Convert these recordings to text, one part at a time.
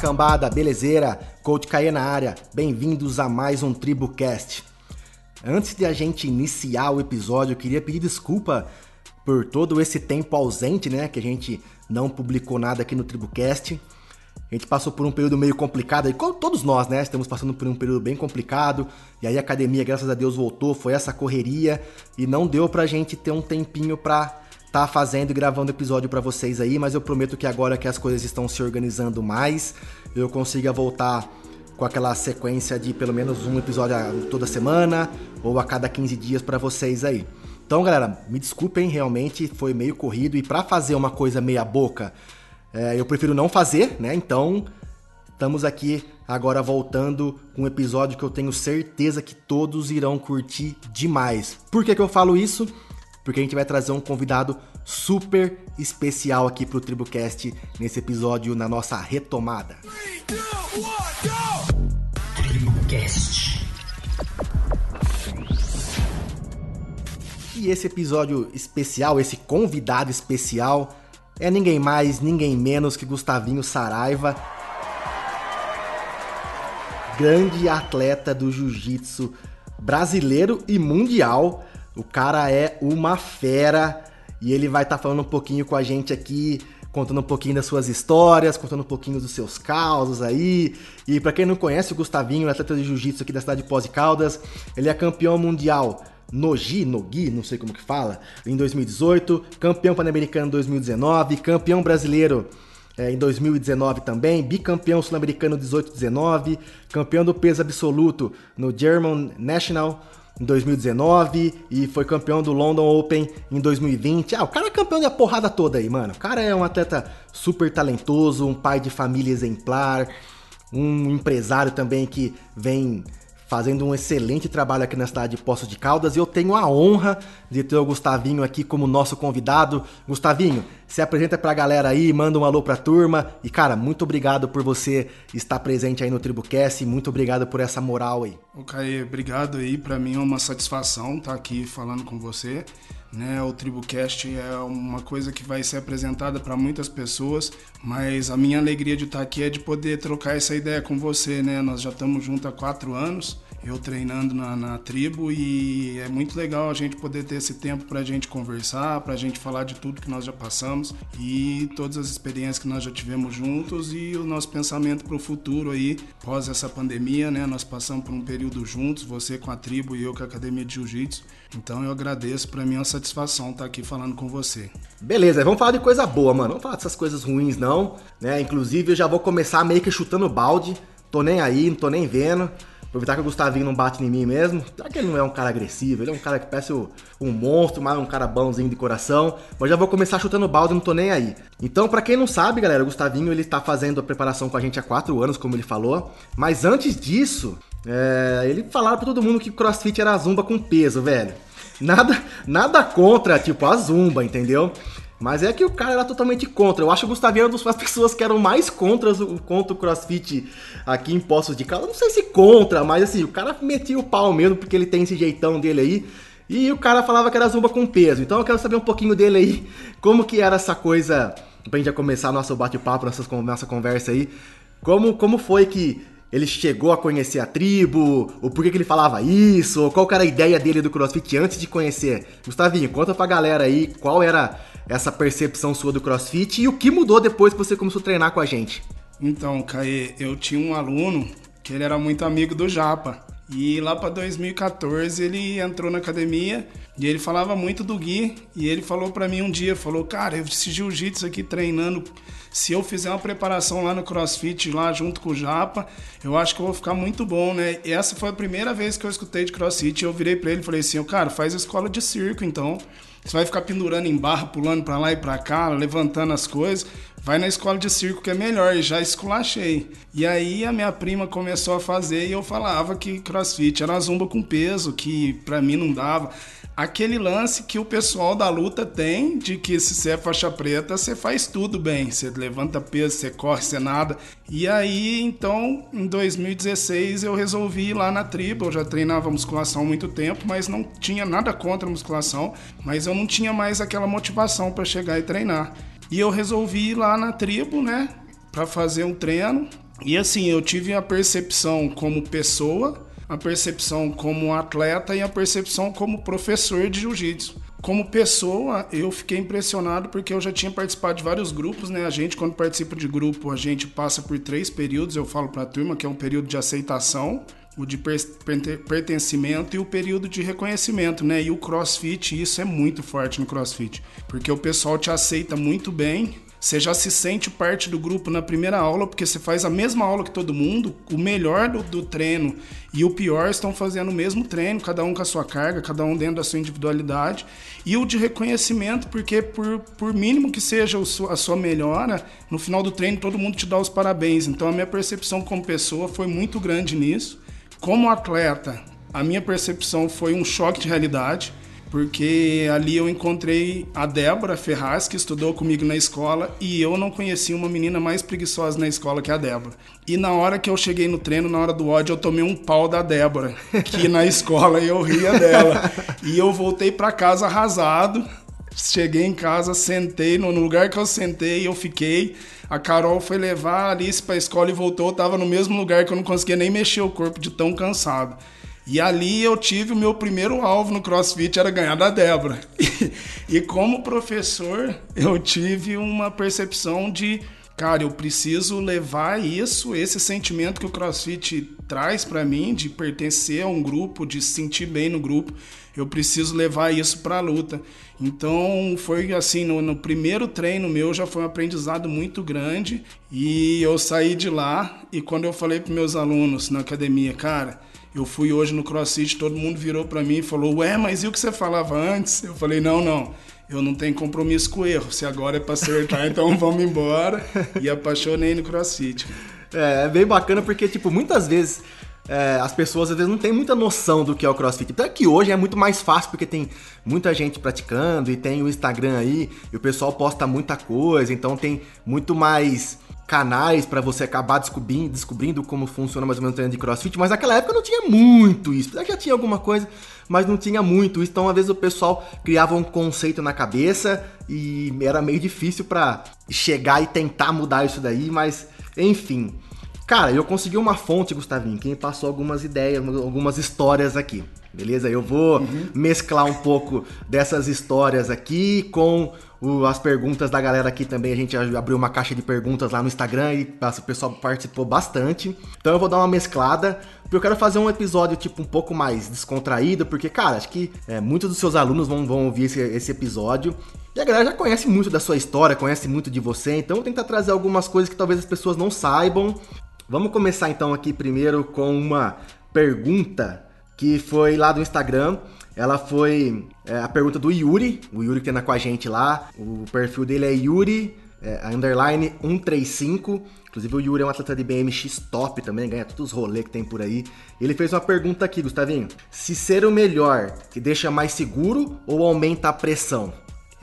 Cambada, belezeira? Coach Caê na área, bem-vindos a mais um TribuCast. Antes de a gente iniciar o episódio, eu queria pedir desculpa por todo esse tempo ausente, né? Que a gente não publicou nada aqui no TribuCast. A gente passou por um período meio complicado, e todos nós, né? Estamos passando por um período bem complicado. E aí a academia, graças a Deus, voltou, foi essa correria e não deu pra gente ter um tempinho pra tá fazendo e gravando episódio para vocês aí, mas eu prometo que agora que as coisas estão se organizando mais, eu consiga voltar com aquela sequência de pelo menos um episódio toda semana ou a cada 15 dias para vocês aí. Então, galera, me desculpem, realmente foi meio corrido e para fazer uma coisa meia boca, é, eu prefiro não fazer, né? Então, estamos aqui agora voltando com um episódio que eu tenho certeza que todos irão curtir demais. Por que, que eu falo isso? Porque a gente vai trazer um convidado super especial aqui pro TribuCast nesse episódio na nossa retomada. TribuCast. E esse episódio especial, esse convidado especial, é ninguém mais, ninguém menos que Gustavinho Saraiva, grande atleta do jiu-jitsu brasileiro e mundial. O cara é uma fera e ele vai estar tá falando um pouquinho com a gente aqui, contando um pouquinho das suas histórias, contando um pouquinho dos seus causos aí. E para quem não conhece o Gustavinho, atleta de jiu-jitsu aqui da cidade de Pós de Caldas, ele é campeão mundial Nogi, Nogi, não sei como que fala, em 2018, campeão pan-americano em 2019, campeão brasileiro é, em 2019 também, bicampeão sul-americano 18-19, campeão do peso absoluto no German National em 2019 e foi campeão do London Open em 2020. Ah, o cara é campeão da porrada toda aí, mano. O cara é um atleta super talentoso, um pai de família exemplar, um empresário também que vem fazendo um excelente trabalho aqui na cidade de Poços de Caldas e eu tenho a honra de ter o Gustavinho aqui como nosso convidado. Gustavinho, se apresenta pra galera aí, manda um alô pra turma e cara, muito obrigado por você estar presente aí no TribuCast, muito obrigado por essa moral aí. O Caê, obrigado aí, para mim é uma satisfação estar aqui falando com você. Né, o TribuCast é uma coisa que vai ser apresentada para muitas pessoas, mas a minha alegria de estar aqui é de poder trocar essa ideia com você. Né? Nós já estamos juntos há quatro anos, eu treinando na, na, tribo e é muito legal a gente poder ter esse tempo para a gente conversar, para a gente falar de tudo que nós já passamos e todas as experiências que nós já tivemos juntos e o nosso pensamento para o futuro aí, pós essa pandemia, né? Nós passamos por um período juntos, você com a tribo e eu com a Academia de Jiu-Jitsu. Então eu agradeço, para mim é uma satisfação estar aqui falando com você. Beleza, vamos falar de coisa boa, mano. Não falar dessas coisas ruins não, né? Inclusive eu já vou começar meio que chutando balde. Tô nem aí, não tô nem vendo. Aproveitar que o Gustavinho não bate em mim mesmo. Será que ele não é um cara agressivo? Ele é um cara que parece um monstro, mas um cara bonzinho de coração. Mas já vou começar chutando balde, não tô nem aí. Então, para quem não sabe, galera, o Gustavinho ele tá fazendo a preparação com a gente há quatro anos, como ele falou. Mas antes disso, é, ele falava pra todo mundo que crossfit era zumba com peso, velho. Nada, nada contra, tipo, a zumba, entendeu? Mas é que o cara era totalmente contra. Eu acho que o Gustavinho era uma das pessoas que eram mais contra, contra o crossfit aqui em Poços de Caldas. Não sei se contra, mas assim, o cara metia o pau mesmo, porque ele tem esse jeitão dele aí. E o cara falava que era zumba com peso. Então eu quero saber um pouquinho dele aí, como que era essa coisa, pra gente já começar nosso bate-papo, nossa, nossa conversa aí. Como, como foi que ele chegou a conhecer a tribo, o porquê que ele falava isso, qual era a ideia dele do CrossFit antes de conhecer. Gustavinho, conta pra galera aí qual era essa percepção sua do CrossFit e o que mudou depois que você começou a treinar com a gente. Então, Caê, eu tinha um aluno que ele era muito amigo do Japa. E lá para 2014 ele entrou na academia e ele falava muito do Gui. E ele falou para mim um dia, falou, cara, eu esse jiu-jitsu aqui treinando se eu fizer uma preparação lá no CrossFit, lá junto com o Japa, eu acho que eu vou ficar muito bom, né? E essa foi a primeira vez que eu escutei de CrossFit. Eu virei para ele e falei assim: cara, faz escola de circo então. Você vai ficar pendurando em barra, pulando para lá e para cá, levantando as coisas. Vai na escola de circo que é melhor. Já esculachei. E aí a minha prima começou a fazer e eu falava que crossfit era zumba com peso, que para mim não dava aquele lance que o pessoal da luta tem de que se você é faixa preta, você faz tudo bem. Você levanta peso, você corre, você nada. E aí, então, em 2016 eu resolvi ir lá na tribo. Eu já treinava musculação há muito tempo, mas não tinha nada contra a musculação, mas eu não tinha mais aquela motivação para chegar e treinar. E eu resolvi ir lá na tribo, né? para fazer um treino. E assim, eu tive a percepção como pessoa, a percepção como atleta e a percepção como professor de jiu-jitsu. Como pessoa, eu fiquei impressionado porque eu já tinha participado de vários grupos, né? A gente, quando participa de grupo, a gente passa por três períodos, eu falo para a turma, que é um período de aceitação, o de pertencimento e o período de reconhecimento, né? E o CrossFit, isso é muito forte no CrossFit, porque o pessoal te aceita muito bem, você já se sente parte do grupo na primeira aula, porque você faz a mesma aula que todo mundo, o melhor do, do, treino e o pior estão fazendo o mesmo treino, cada um com a sua carga, cada um dentro da sua individualidade. E o de reconhecimento, porque por, por mínimo que seja a sua melhora, no final do treino todo mundo te dá os parabéns. Então a minha percepção como pessoa foi muito grande nisso. Como atleta, a minha percepção foi um choque de realidade porque ali eu encontrei a Débora Ferraz, que estudou comigo na escola, e eu não conhecia uma menina mais preguiçosa na escola que a Débora. E na hora que eu cheguei no treino, na hora do ódio, eu tomei um pau da Débora, que na escola eu ria dela. E eu voltei para casa arrasado. Cheguei em casa, sentei, no lugar que eu sentei, eu fiquei. A Carol foi levar a Alice para a escola e voltou, eu tava no mesmo lugar que eu não conseguia nem mexer o corpo de tão cansado. E ali eu tive o meu primeiro alvo no CrossFit, era ganhar da Débora. E, como professor, eu tive uma percepção de, cara, eu preciso levar isso, esse sentimento que o CrossFit traz para mim, de pertencer a um grupo, de se sentir bem no grupo, eu preciso levar isso para a luta. Então foi assim, no, no, primeiro treino meu já foi um aprendizado muito grande e eu saí de lá e quando eu falei para meus alunos na academia, cara, eu fui hoje no CrossFit, todo mundo virou para mim e falou: Ué, mas e o que você falava antes? Eu falei: Não, não. Eu não tenho compromisso com o erro. Se agora é para acertar, então vamos embora. E apaixonei no CrossFit. É, é bem bacana porque, tipo, muitas vezes é, as pessoas às vezes não têm muita noção do que é o CrossFit. Até que hoje é muito mais fácil porque tem muita gente praticando e tem o Instagram aí e o pessoal posta muita coisa, então tem muito mais canais para você acabar descobrindo, descobrindo como funciona mais ou menos o treino de crossfit, mas naquela época não tinha muito isso. Já tinha alguma coisa, mas não tinha muito isso. Então, às vezes o pessoal criava um conceito na cabeça e era meio difícil para chegar e tentar mudar isso daí, mas enfim. Cara, eu consegui uma fonte, Gustavinho, que me passou algumas ideias, algumas histórias aqui. Beleza? Eu vou uhum. mesclar um pouco dessas histórias aqui com as perguntas da galera aqui também. A gente abriu uma caixa de perguntas lá no Instagram e o pessoal participou bastante. Então eu vou dar uma mesclada. Porque eu quero fazer um episódio, tipo, um pouco mais descontraído, porque, cara, acho que é, muitos dos seus alunos vão, vão ouvir esse, esse episódio. E a galera já conhece muito da sua história, conhece muito de você, então eu vou tentar trazer algumas coisas que talvez as pessoas não saibam. Vamos começar então aqui primeiro com uma pergunta que foi lá do Instagram. Ela foi é, a pergunta do Yuri, o Yuri que anda com a gente lá. O perfil dele é Yuri é, underline 135. Inclusive o Yuri é um atleta de BMX top também, ganha todos os rolês que tem por aí. Ele fez uma pergunta aqui, Gustavinho. Se ser o melhor te deixa mais seguro ou aumenta a pressão?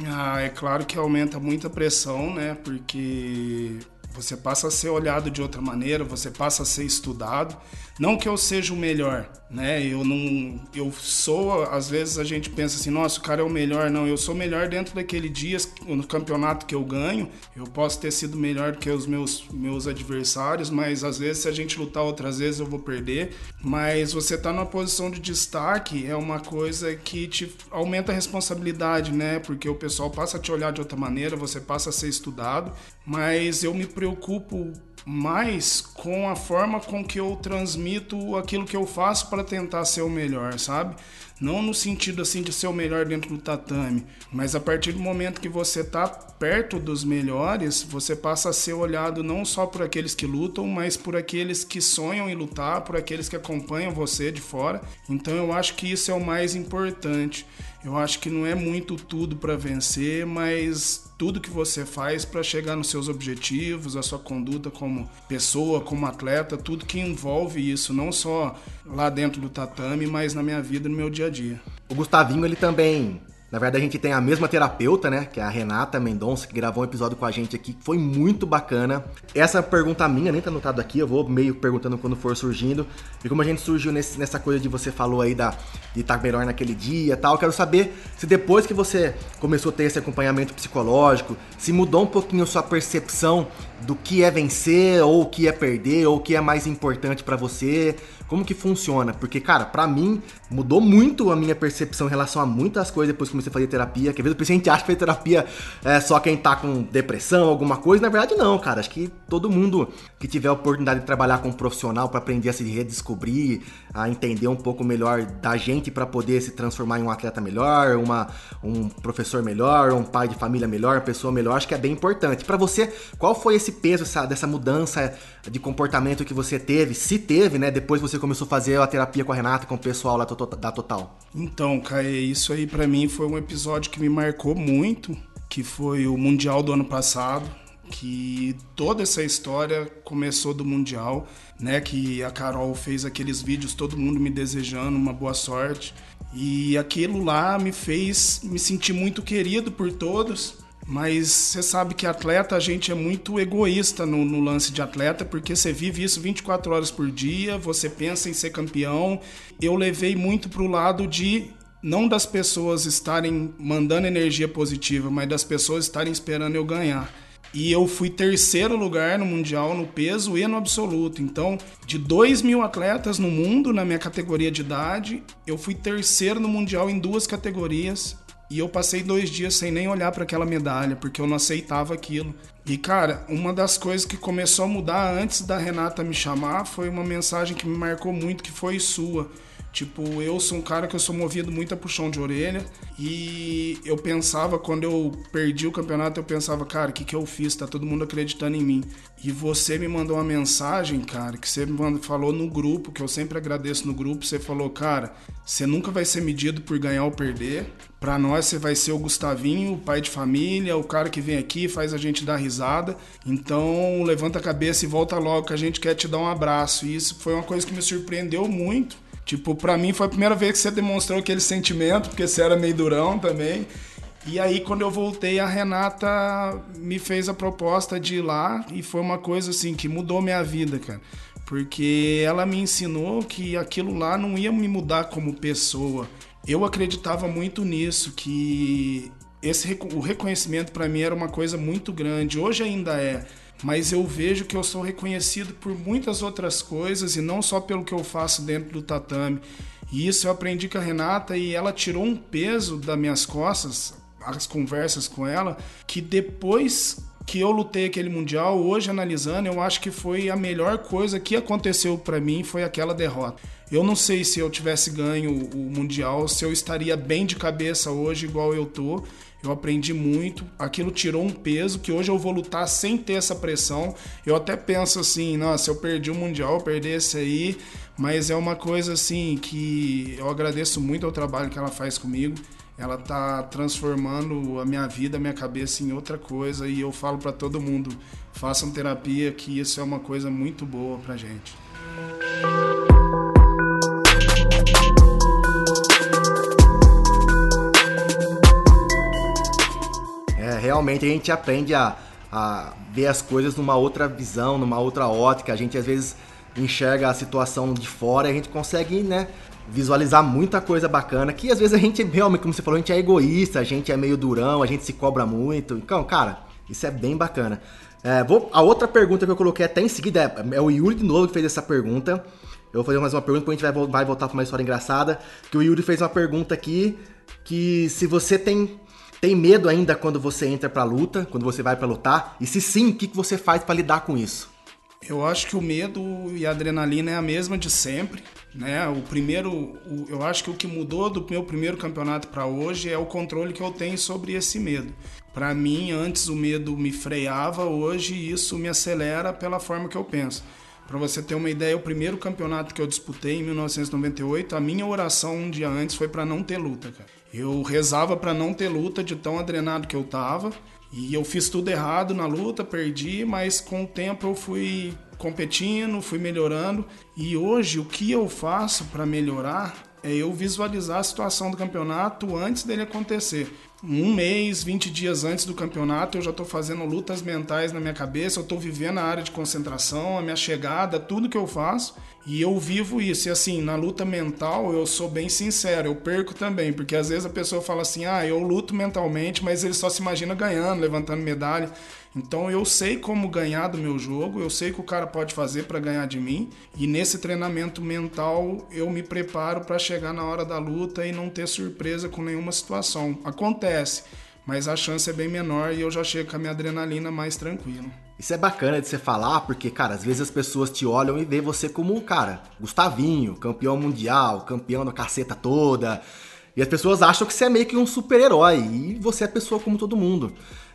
Ah, é claro que aumenta muita pressão, né? Porque você passa a ser olhado de outra maneira, você passa a ser estudado. Não que eu seja o melhor, né? Eu não, eu sou. Às vezes a gente pensa assim, nossa, o cara é o melhor. Não, eu sou melhor dentro daquele dia no campeonato que eu ganho. Eu posso ter sido melhor do que os meus meus adversários, mas às vezes se a gente lutar outras vezes eu vou perder. Mas você tá numa posição de destaque é uma coisa que te aumenta a responsabilidade, né? Porque o pessoal passa a te olhar de outra maneira, você passa a ser estudado. Mas eu me preocupo mais com a forma com que eu transmito aquilo que eu faço para tentar ser o melhor, sabe? Não no sentido assim de ser o melhor dentro do tatame, mas a partir do momento que você tá perto dos melhores, você passa a ser olhado não só por aqueles que lutam, mas por aqueles que sonham em lutar, por aqueles que acompanham você de fora. Então eu acho que isso é o mais importante. Eu acho que não é muito tudo para vencer, mas tudo que você faz para chegar nos seus objetivos, a sua conduta como pessoa, como atleta, tudo que envolve isso, não só lá dentro do tatame, mas na minha vida, no meu dia a dia. O Gustavinho, ele também Na verdade, a gente tem a mesma terapeuta, né? Que é a Renata Mendonça, que gravou um episódio com a gente aqui, que foi muito bacana. Essa pergunta minha nem tá anotado aqui, eu vou meio perguntando quando for surgindo. E como a gente surgiu nesse, nessa coisa de você falou aí da, de estar melhor naquele dia e tal, quero saber se depois que você começou a ter esse acompanhamento psicológico, se mudou um pouquinho a sua percepção do que é vencer, ou o que é perder, ou o que é mais importante para você. Como que funciona? Porque, cara, para mim mudou muito a minha percepção em relação a muitas coisas depois que comecei a fazer terapia. Que às vezes a gente acha que fazer terapia é só quem tá com depressão, alguma coisa. Na verdade, não, cara. Acho que todo mundo que tiver a oportunidade de trabalhar com um profissional para aprender a se redescobrir, a entender um pouco melhor da gente para poder se transformar em um atleta melhor, uma, um professor melhor, um pai de família melhor, uma pessoa melhor, acho que é bem importante. Para você, qual foi esse peso essa, dessa mudança de comportamento que você teve? Se teve, né? Depois você começou a fazer a terapia com a Renata, com o pessoal lá da Total. Então, Caê, isso aí para mim foi um episódio que me marcou muito, que foi o Mundial do ano passado que toda essa história começou do Mundial, né? Que a Carol fez aqueles vídeos, todo mundo me desejando uma boa sorte. E aquilo lá me fez me sentir muito querido por todos. Mas você sabe que atleta, a gente é muito egoísta no, no, lance de atleta, porque você vive isso 24 horas por dia, você pensa em ser campeão. Eu levei muito pro lado de não das pessoas estarem mandando energia positiva, mas das pessoas estarem esperando eu ganhar. E eu fui terceiro lugar no Mundial no peso e no absoluto. Então, de 2 mil atletas no mundo, na minha categoria de idade, eu fui terceiro no Mundial em duas categorias. E eu passei dois dias sem nem olhar para aquela medalha, porque eu não aceitava aquilo. E cara, uma das coisas que começou a mudar antes da Renata me chamar foi uma mensagem que me marcou muito, que foi sua. Tipo, eu sou um cara que eu sou movido muito a puxão de orelha. E eu pensava, quando eu perdi o campeonato, eu pensava, cara, o que, que eu fiz? Tá todo mundo acreditando em mim. E você me mandou uma mensagem, cara, que você me falou no grupo, que eu sempre agradeço no grupo. Você falou, cara, você nunca vai ser medido por ganhar ou perder. Pra nós, você vai ser o Gustavinho, o pai de família, o cara que vem aqui faz a gente dar risada. Então, levanta a cabeça e volta logo, que a gente quer te dar um abraço. E isso foi uma coisa que me surpreendeu muito Tipo, para mim foi a primeira vez que você demonstrou aquele sentimento, porque você era meio durão também. E aí, quando eu voltei, a Renata me fez a proposta de ir lá e foi uma coisa assim que mudou minha vida, cara. Porque ela me ensinou que aquilo lá não ia me mudar como pessoa. Eu acreditava muito nisso, que esse o reconhecimento para mim era uma coisa muito grande. Hoje ainda é mas eu vejo que eu sou reconhecido por muitas outras coisas e não só pelo que eu faço dentro do tatame. E isso eu aprendi com a Renata e ela tirou um peso das minhas costas, as conversas com ela, que depois que eu lutei aquele mundial, hoje analisando, eu acho que foi a melhor coisa que aconteceu para mim foi aquela derrota. Eu não sei se eu tivesse ganho o mundial, se eu estaria bem de cabeça hoje igual eu tô. Eu aprendi muito, aquilo tirou um peso que hoje eu vou lutar sem ter essa pressão. Eu até penso assim, nossa, eu perdi o mundial, eu perdi esse aí, mas é uma coisa assim que eu agradeço muito ao trabalho que ela faz comigo. Ela tá transformando a minha vida, a minha cabeça em outra coisa e eu falo para todo mundo, façam terapia que isso é uma coisa muito boa pra gente. Realmente a gente aprende a, a ver as coisas numa outra visão, numa outra ótica. A gente às vezes enxerga a situação de fora e a gente consegue, né, visualizar muita coisa bacana. Que às vezes a gente realmente, como você falou, a gente é egoísta, a gente é meio durão, a gente se cobra muito. Então, cara, isso é bem bacana. É, vou, a outra pergunta que eu coloquei até em seguida é, é o Yuri de novo que fez essa pergunta. Eu vou fazer mais uma pergunta, depois a gente vai, vai voltar para uma história engraçada. Que o Yuri fez uma pergunta aqui que se você tem tem medo ainda quando você entra pra luta, quando você vai para lutar? E se sim, o que, que você faz para lidar com isso? Eu acho que o medo e a adrenalina é a mesma de sempre, né? O primeiro, o, eu acho que o que mudou do meu primeiro campeonato para hoje é o controle que eu tenho sobre esse medo. Para mim, antes o medo me freava, hoje isso me acelera pela forma que eu penso. Para você ter uma ideia, o primeiro campeonato que eu disputei em 1998, a minha oração um dia antes foi para não ter luta, cara. Eu rezava para não ter luta de tão adrenado que eu tava. E eu fiz tudo errado na luta, perdi, mas com o tempo eu fui competindo, fui melhorando. E hoje o que eu faço para melhorar é eu visualizar a situação do campeonato antes dele acontecer um mês, 20 dias antes do campeonato, eu já estou fazendo lutas mentais na minha cabeça, eu estou vivendo a área de concentração, a minha chegada, tudo que eu faço. E eu vivo isso. E assim, na luta mental, eu sou bem sincero, eu perco também, porque às vezes a pessoa fala assim: ah, eu luto mentalmente, mas ele só se imagina ganhando, levantando medalha. Então eu sei como ganhar do meu jogo, eu sei o que o cara pode fazer para ganhar de mim, e nesse treinamento mental eu me preparo para chegar na hora da luta e não ter surpresa com nenhuma situação. Acontece, mas a chance é bem menor e eu já chego com a minha adrenalina mais tranquilo. Isso é bacana de você falar, porque, cara, às vezes as pessoas te olham e veem você como um cara, Gustavinho, campeão mundial, campeão da caceta toda. E as pessoas acham que você é meio que um super-herói, e você é pessoa como todo mundo.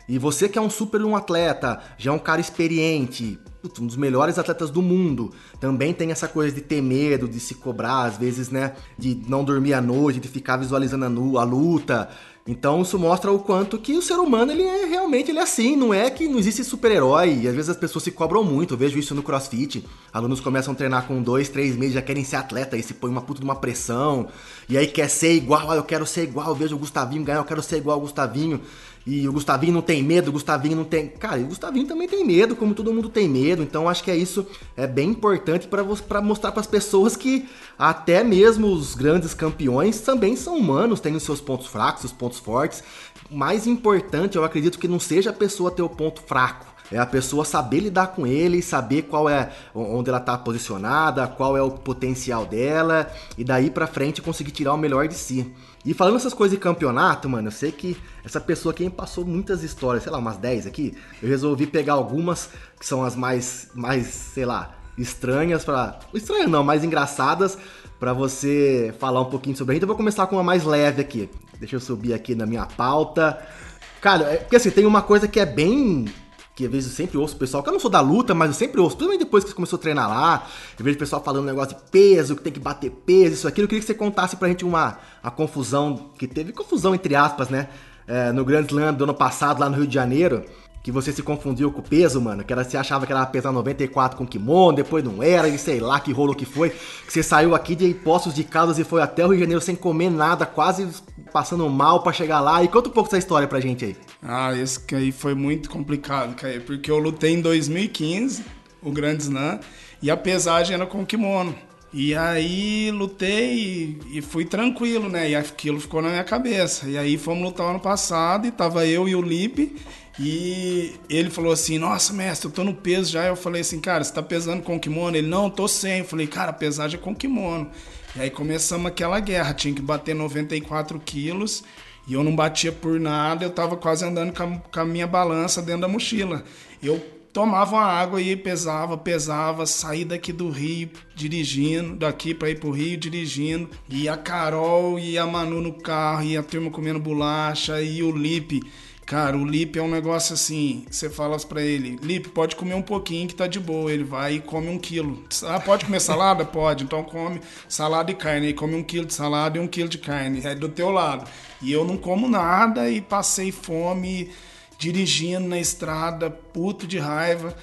E você que é um super um atleta, já é um cara experiente, um dos melhores atletas do mundo, também tem essa coisa de ter medo, de se cobrar, às vezes, né? De não dormir à noite, de ficar visualizando a, luta. Então isso mostra o quanto que o ser humano ele é realmente ele é assim, não é que não existe super-herói. E às vezes as pessoas se cobram muito, eu vejo isso no CrossFit. Alunos começam a treinar com dois, três meses, já querem ser atleta, e se põe uma puta de uma pressão, e aí quer ser igual, ah, eu quero ser igual, eu vejo o Gustavinho ganhar, eu quero ser igual ao Gustavinho. E o Gustavinho não tem medo, o Gustavinho não tem. Cara, o Gustavinho também tem medo, como todo mundo tem medo. Então acho que é isso, é bem importante para mostrar para as pessoas que até mesmo os grandes campeões também são humanos, têm os seus pontos fracos, os pontos fortes. Mais importante, eu acredito que não seja a pessoa ter o ponto fraco. É a pessoa saber lidar com ele, saber qual é onde ela está posicionada, qual é o potencial dela e daí para frente conseguir tirar o melhor de si. E falando essas coisas de campeonato, mano, eu sei que essa pessoa aqui passou muitas histórias, sei lá, umas 10 aqui. Eu resolvi pegar algumas que são as mais, mais sei lá, estranhas para Estranhas não, mais engraçadas para você falar um pouquinho sobre a gente. Eu vou começar com uma mais leve aqui. Deixa eu subir aqui na minha pauta. Cara, é, porque assim, tem uma coisa que é bem que às vezes eu sempre ouço o pessoal, que eu não sou da luta, mas eu sempre ouço, principalmente depois que você começou a treinar lá, eu vejo o pessoal falando um negócio de peso, que tem que bater peso, isso aquilo. Eu queria que você contasse pra gente uma a confusão que teve, confusão entre aspas, né? É, no Grand Slam do ano passado, lá no Rio de Janeiro, que você se confundiu com o peso, mano, que era, você achava que era pesar 94 com kimono, depois não era, e sei lá que rolo que foi, que você saiu aqui de Poços de Caldas e foi até o Rio de Janeiro sem comer nada, quase passando mal para chegar lá. E conta um pouco essa história pra gente aí. Ah, esse aí foi muito complicado, porque eu lutei em 2015, o Grand Slam, e a pesagem era com kimono. E aí lutei e fui tranquilo, né? E aquilo ficou na minha cabeça. E aí fomos lutar ano passado e tava eu e o Lipe e ele falou assim: Nossa, mestre, eu tô no peso já. Eu falei assim: Cara, você tá pesando com kimono? Ele: Não, tô sem. Eu falei: Cara, pesagem é com kimono. E aí começamos aquela guerra. Tinha que bater 94 quilos. E eu não batia por nada. Eu tava quase andando com a, com a minha balança dentro da mochila. Eu tomava uma água e pesava, pesava, saí daqui do Rio dirigindo, daqui para ir pro Rio dirigindo, e a Carol e a Manu no carro, e a turma comendo bolacha, e o Lipe Cara, o Lip é um negócio assim, você fala para ele, Lip, pode comer um pouquinho que tá de boa. Ele vai e come um quilo. Ah, pode comer salada? pode. Então come salada e carne. Aí come um quilo de salada e um quilo de carne. É do teu lado. E eu não como nada e passei fome dirigindo na estrada, puto de raiva.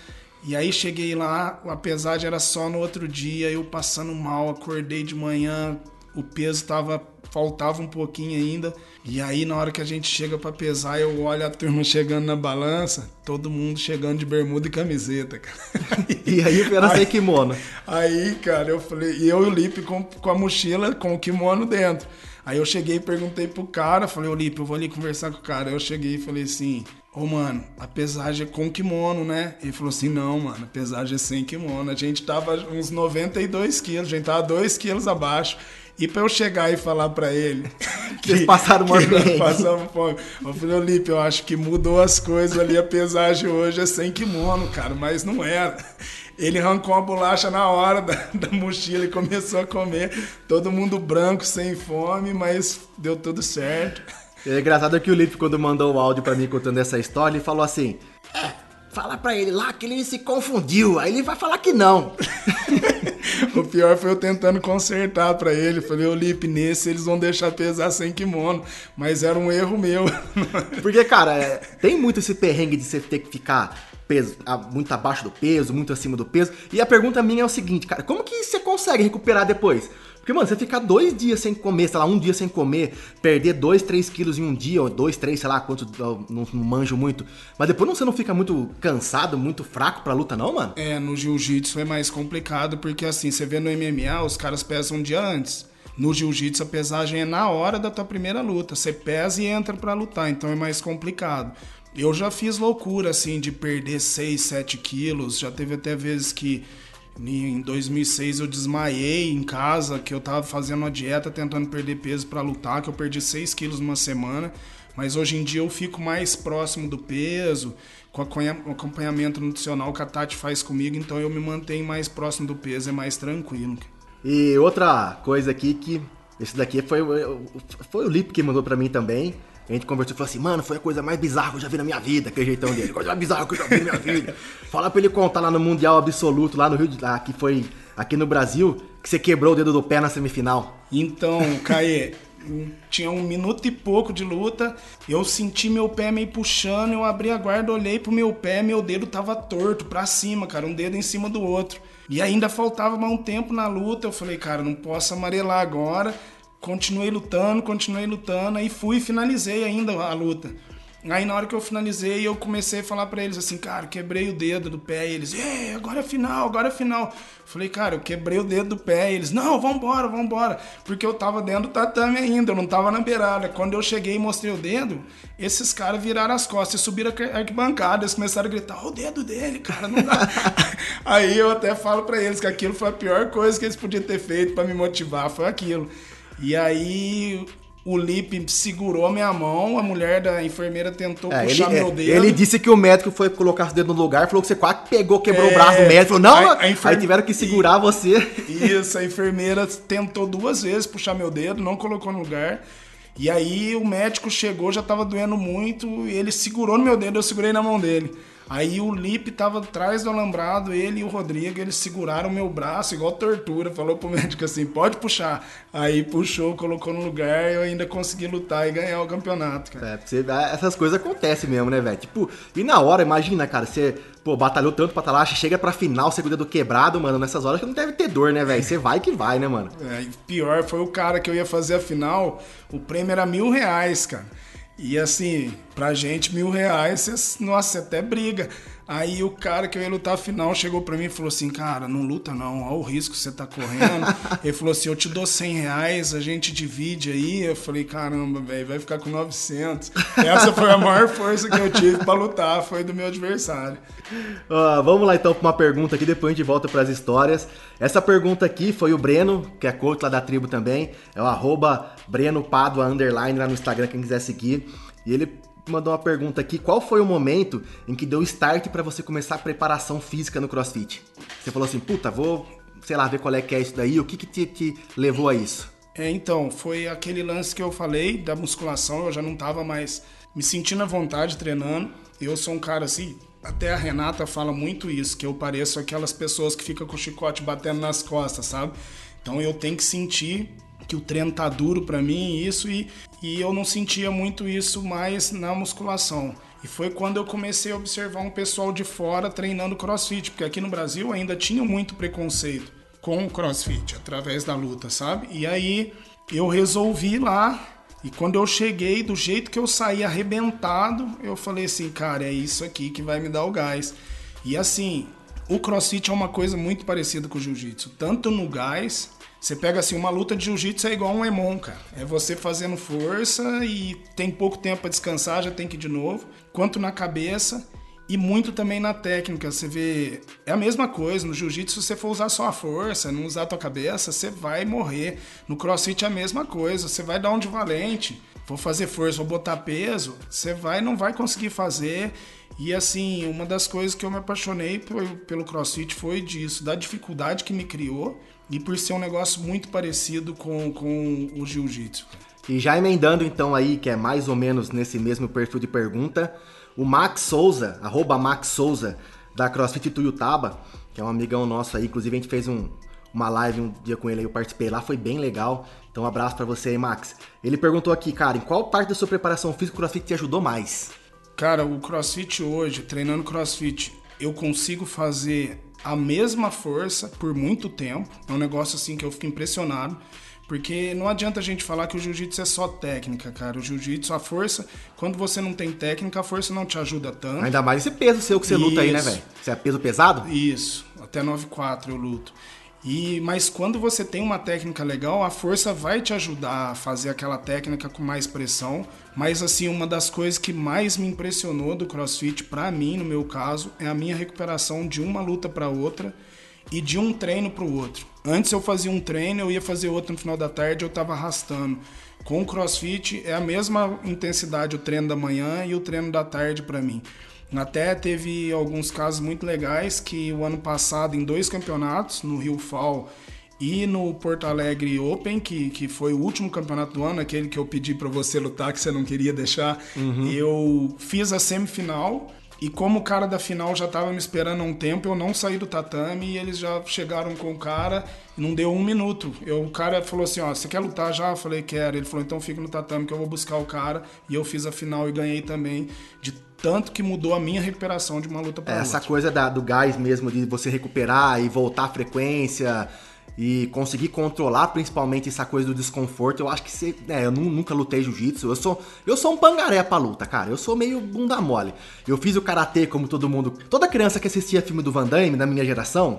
E aí cheguei lá, a pesagem era só no outro dia, eu passando mal, acordei de manhã, o peso tava faltava um pouquinho ainda. E aí, na hora que a gente chega para pesar, eu olho a turma chegando na balança, todo mundo chegando de bermuda e camiseta, cara. e aí o cara sem kimono. Aí, cara, eu falei, e eu e o Lipe com, com a mochila, com o kimono dentro. Aí eu cheguei e perguntei pro cara, falei, ô Lipe, eu vou ali conversar com o cara. Aí eu cheguei e falei assim, ô mano, a pesagem é com kimono, né? Ele falou assim, não, mano, a pesagem é sem kimono. A gente tava uns 92 quilos, a gente tava 2 quilos abaixo. E para eu chegar e falar para ele que eles passaram uma que passamos fome. Eu falei, Olipe, eu acho que mudou as coisas ali, a pesagem hoje é sem kimono, cara, mas não era. Ele arrancou a bolacha na hora da, da mochila e começou a comer. Todo mundo branco, sem fome, mas deu tudo certo. É engraçado que o Lipe, quando mandou o áudio para mim contando essa história, ele falou assim: É, fala pra ele lá que ele se confundiu. Aí ele vai falar que não. O pior foi eu tentando consertar para ele. Falei, ô Lipe, nesse eles vão deixar pesar sem kimono. Mas era um erro meu. Porque, cara, é, tem muito esse perrengue de você ter que ficar peso, muito abaixo do peso, muito acima do peso. E a pergunta minha é o seguinte, cara, como que você consegue recuperar depois? Porque mano, você ficar dois dias sem comer, sei lá, um dia sem comer, perder dois, três quilos em um dia, ou dois, três, sei lá, quanto, não, não manjo muito. Mas depois não, você não fica muito cansado, muito fraco pra luta, não, mano? É, no jiu-jitsu é mais complicado, porque assim, você vê no MMA, os caras pesam um dia antes. No jiu-jitsu a pesagem é na hora da tua primeira luta. Você pesa e entra para lutar, então é mais complicado. Eu já fiz loucura, assim, de perder 6, 7 quilos. Já teve até vezes que em 2006 eu desmaiei em casa, que eu tava fazendo uma dieta tentando perder peso para lutar, que eu perdi 6 quilos numa semana. Mas hoje em dia eu fico mais próximo do peso, com o acompanhamento nutricional que a Tati faz comigo, então eu me mantenho mais próximo do peso, é mais tranquilo. E outra coisa aqui que esse daqui foi, foi o Lip que mandou para mim também. A gente conversou e falou assim, mano, foi a coisa mais bizarra que eu já vi na minha vida, aquele jeitão dele. Coisa mais bizarra que eu já vi na minha vida. Fala pra ele contar lá no Mundial Absoluto, lá no Rio de lá, que foi aqui no Brasil, que você quebrou o dedo do pé na semifinal. Então, Caê, tinha um minuto e pouco de luta, eu senti meu pé meio puxando, eu abri a guarda, olhei pro meu pé, meu dedo tava torto pra cima, cara, um dedo em cima do outro. E ainda faltava mais um tempo na luta. Eu falei, cara, não posso amarelar agora. Continuei lutando, continuei lutando. Aí fui e finalizei ainda a luta. Aí na hora que eu finalizei, eu comecei a falar para eles assim, cara, quebrei o dedo do pé. E eles, ei, agora é final, agora é final. Falei, cara, eu quebrei o dedo do pé. E eles, não, vambora, vambora. Porque eu tava dentro do tatame ainda, eu não tava na beirada. Quando eu cheguei e mostrei o dedo, esses caras viraram as costas e subiram a arquibancada. Eles começaram a gritar, o dedo dele, cara, não dá. Aí eu até falo para eles que aquilo foi a pior coisa que eles podiam ter feito para me motivar, foi aquilo. E aí o Lipe segurou a minha mão, a mulher da enfermeira tentou é, puxar ele, meu dedo. Ele disse que o médico foi colocar o dedo no lugar, falou que você quase pegou, quebrou é, o braço do médico. Falou, não, a, a enfer... aí tiveram que segurar e, você. Isso, a enfermeira tentou duas vezes puxar meu dedo, não colocou no lugar. E aí o médico chegou, já tava doendo muito, e ele segurou no meu dedo, eu segurei na mão dele. Aí o Lipe tava atrás do alambrado, ele e o Rodrigo, eles seguraram meu braço, igual tortura. Falou pro médico assim: pode puxar. Aí puxou, colocou no lugar e eu ainda consegui lutar e ganhar o campeonato, cara. É, você, essas coisas acontecem mesmo, né, velho? Tipo, e na hora, imagina, cara, você, pô, batalhou tanto pra estar lá, chega pra final, você cuida do quebrado, mano, nessas horas que não deve ter dor, né, velho? Você vai que vai, né, mano? É, pior foi o cara que eu ia fazer a final, o prêmio era mil reais, cara. E assim, pra gente, mil reais, nossa, até briga. Aí o cara que eu ia lutar final chegou pra mim e falou assim, cara, não luta não, olha o risco que você tá correndo. Ele falou assim, eu te dou 100 reais, a gente divide aí. Eu falei, caramba, velho, vai ficar com 900. Essa foi a maior força que eu tive pra lutar, foi do meu adversário. Uh, vamos lá então pra uma pergunta aqui, depois a gente volta pras histórias. Essa pergunta aqui foi o Breno, que é coach lá da tribo também, é o arroba Breno Padua, underline lá no Instagram, quem quiser seguir. E ele mandou uma pergunta aqui: qual foi o momento em que deu start para você começar a preparação física no CrossFit? Você falou assim, puta, vou, sei lá, ver qual é que é isso daí. O que que te, te levou a isso? É, então, foi aquele lance que eu falei da musculação. Eu já não tava mais me sentindo à vontade treinando. Eu sou um cara assim, até a Renata fala muito isso, que eu pareço aquelas pessoas que ficam com o chicote batendo nas costas, sabe? Então eu tenho que sentir que o treino tá duro para mim isso e, e eu não sentia muito isso mais na musculação. E foi quando eu comecei a observar um pessoal de fora treinando crossfit, porque aqui no Brasil ainda tinha muito preconceito com o crossfit, através da luta, sabe? E aí eu resolvi lá, e quando eu cheguei, do jeito que eu saí arrebentado, eu falei assim, cara, é isso aqui que vai me dar o gás. E assim, o crossfit é uma coisa muito parecida com o jiu-jitsu, tanto no gás você pega assim, uma luta de jiu-jitsu é igual um emon, cara. É você fazendo força e tem pouco tempo para descansar, já tem que ir de novo. Quanto na cabeça e muito também na técnica. Você vê, é a mesma coisa. No jiu-jitsu, se você for usar só a força, não usar a tua cabeça, você vai morrer. No crossfit é a mesma coisa. Você vai dar um de valente, vou fazer força, vou botar peso, você vai não vai conseguir fazer. E assim, uma das coisas que eu me apaixonei pelo crossfit foi disso, da dificuldade que me criou e por ser um negócio muito parecido com, com o jiu-jitsu. E já emendando então aí, que é mais ou menos nesse mesmo perfil de pergunta, o Max Souza, arroba Max Souza, da CrossFit Tuiutaba, que é um amigão nosso aí, inclusive a gente fez um, uma live um dia com ele, eu participei lá, foi bem legal. Então um abraço para você aí, Max. Ele perguntou aqui, cara, em qual parte da sua preparação física o CrossFit te ajudou mais? Cara, o CrossFit hoje, treinando CrossFit, eu consigo fazer a mesma força por muito tempo. É um negócio assim que eu fico impressionado. Porque não adianta a gente falar que o jiu-jitsu é só técnica, cara. O jiu-jitsu, a força, quando você não tem técnica, a força não te ajuda tanto. Ainda mais esse peso seu que você luta aí, né, velho? Você é peso pesado? Isso, até 9,4 eu luto. E, mas quando você tem uma técnica legal, a força vai te ajudar a fazer aquela técnica com mais pressão. Mas assim, uma das coisas que mais me impressionou do CrossFit, para mim, no meu caso, é a minha recuperação de uma luta para outra e de um treino para o outro. Antes eu fazia um treino, eu ia fazer outro no final da tarde, eu estava arrastando. Com o CrossFit é a mesma intensidade o treino da manhã e o treino da tarde para mim. Até teve alguns casos muito legais que o ano passado, em dois campeonatos, no Rio Fall e no Porto Alegre Open, que, que foi o último campeonato do ano, aquele que eu pedi para você lutar, que você não queria deixar, uhum. eu fiz a semifinal e como o cara da final já estava me esperando há um tempo, eu não saí do tatame e eles já chegaram com o cara, não deu um minuto. Eu, o cara falou assim: Ó, você quer lutar já? Eu falei: Quero. Ele falou: Então fica no tatame que eu vou buscar o cara. E eu fiz a final e ganhei também, de tanto que mudou a minha recuperação de uma luta para outra. Essa coisa da, do gás mesmo, de você recuperar e voltar à frequência e conseguir controlar principalmente essa coisa do desconforto, eu acho que você. É, eu nunca lutei jiu-jitsu. Eu sou, eu sou um pangaré pra luta, cara. Eu sou meio bunda mole. Eu fiz o karatê como todo mundo. Toda criança que assistia filme do Van Damme, da minha geração,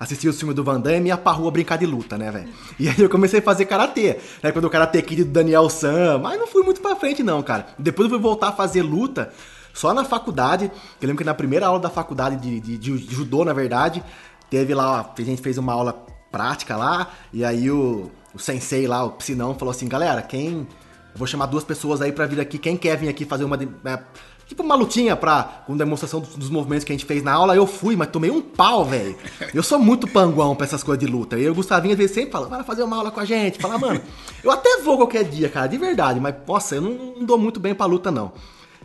assistia o filme do Van Damme e ia pra rua brincar de luta, né, velho? E aí eu comecei a fazer karatê. Né, quando o karatê aqui do Daniel Sam, mas não fui muito pra frente, não, cara. Depois eu fui voltar a fazer luta. Só na faculdade, eu lembro que na primeira aula da faculdade de, de, de judô, na verdade, teve lá, a gente fez uma aula prática lá, e aí o, o sensei lá, o piscinão, falou assim, galera, quem... Eu vou chamar duas pessoas aí pra vir aqui, quem quer vir aqui fazer uma... É, tipo uma lutinha pra, com demonstração dos, dos, movimentos que a gente fez na aula, eu fui, mas tomei um pau, velho. Eu sou muito panguão pra essas coisas de luta. E o Gustavinho às vezes sempre fala, vai fazer uma aula com a gente. Fala, mano, eu até vou qualquer dia, cara, de verdade, mas, nossa, eu não, não dou muito bem pra luta, não.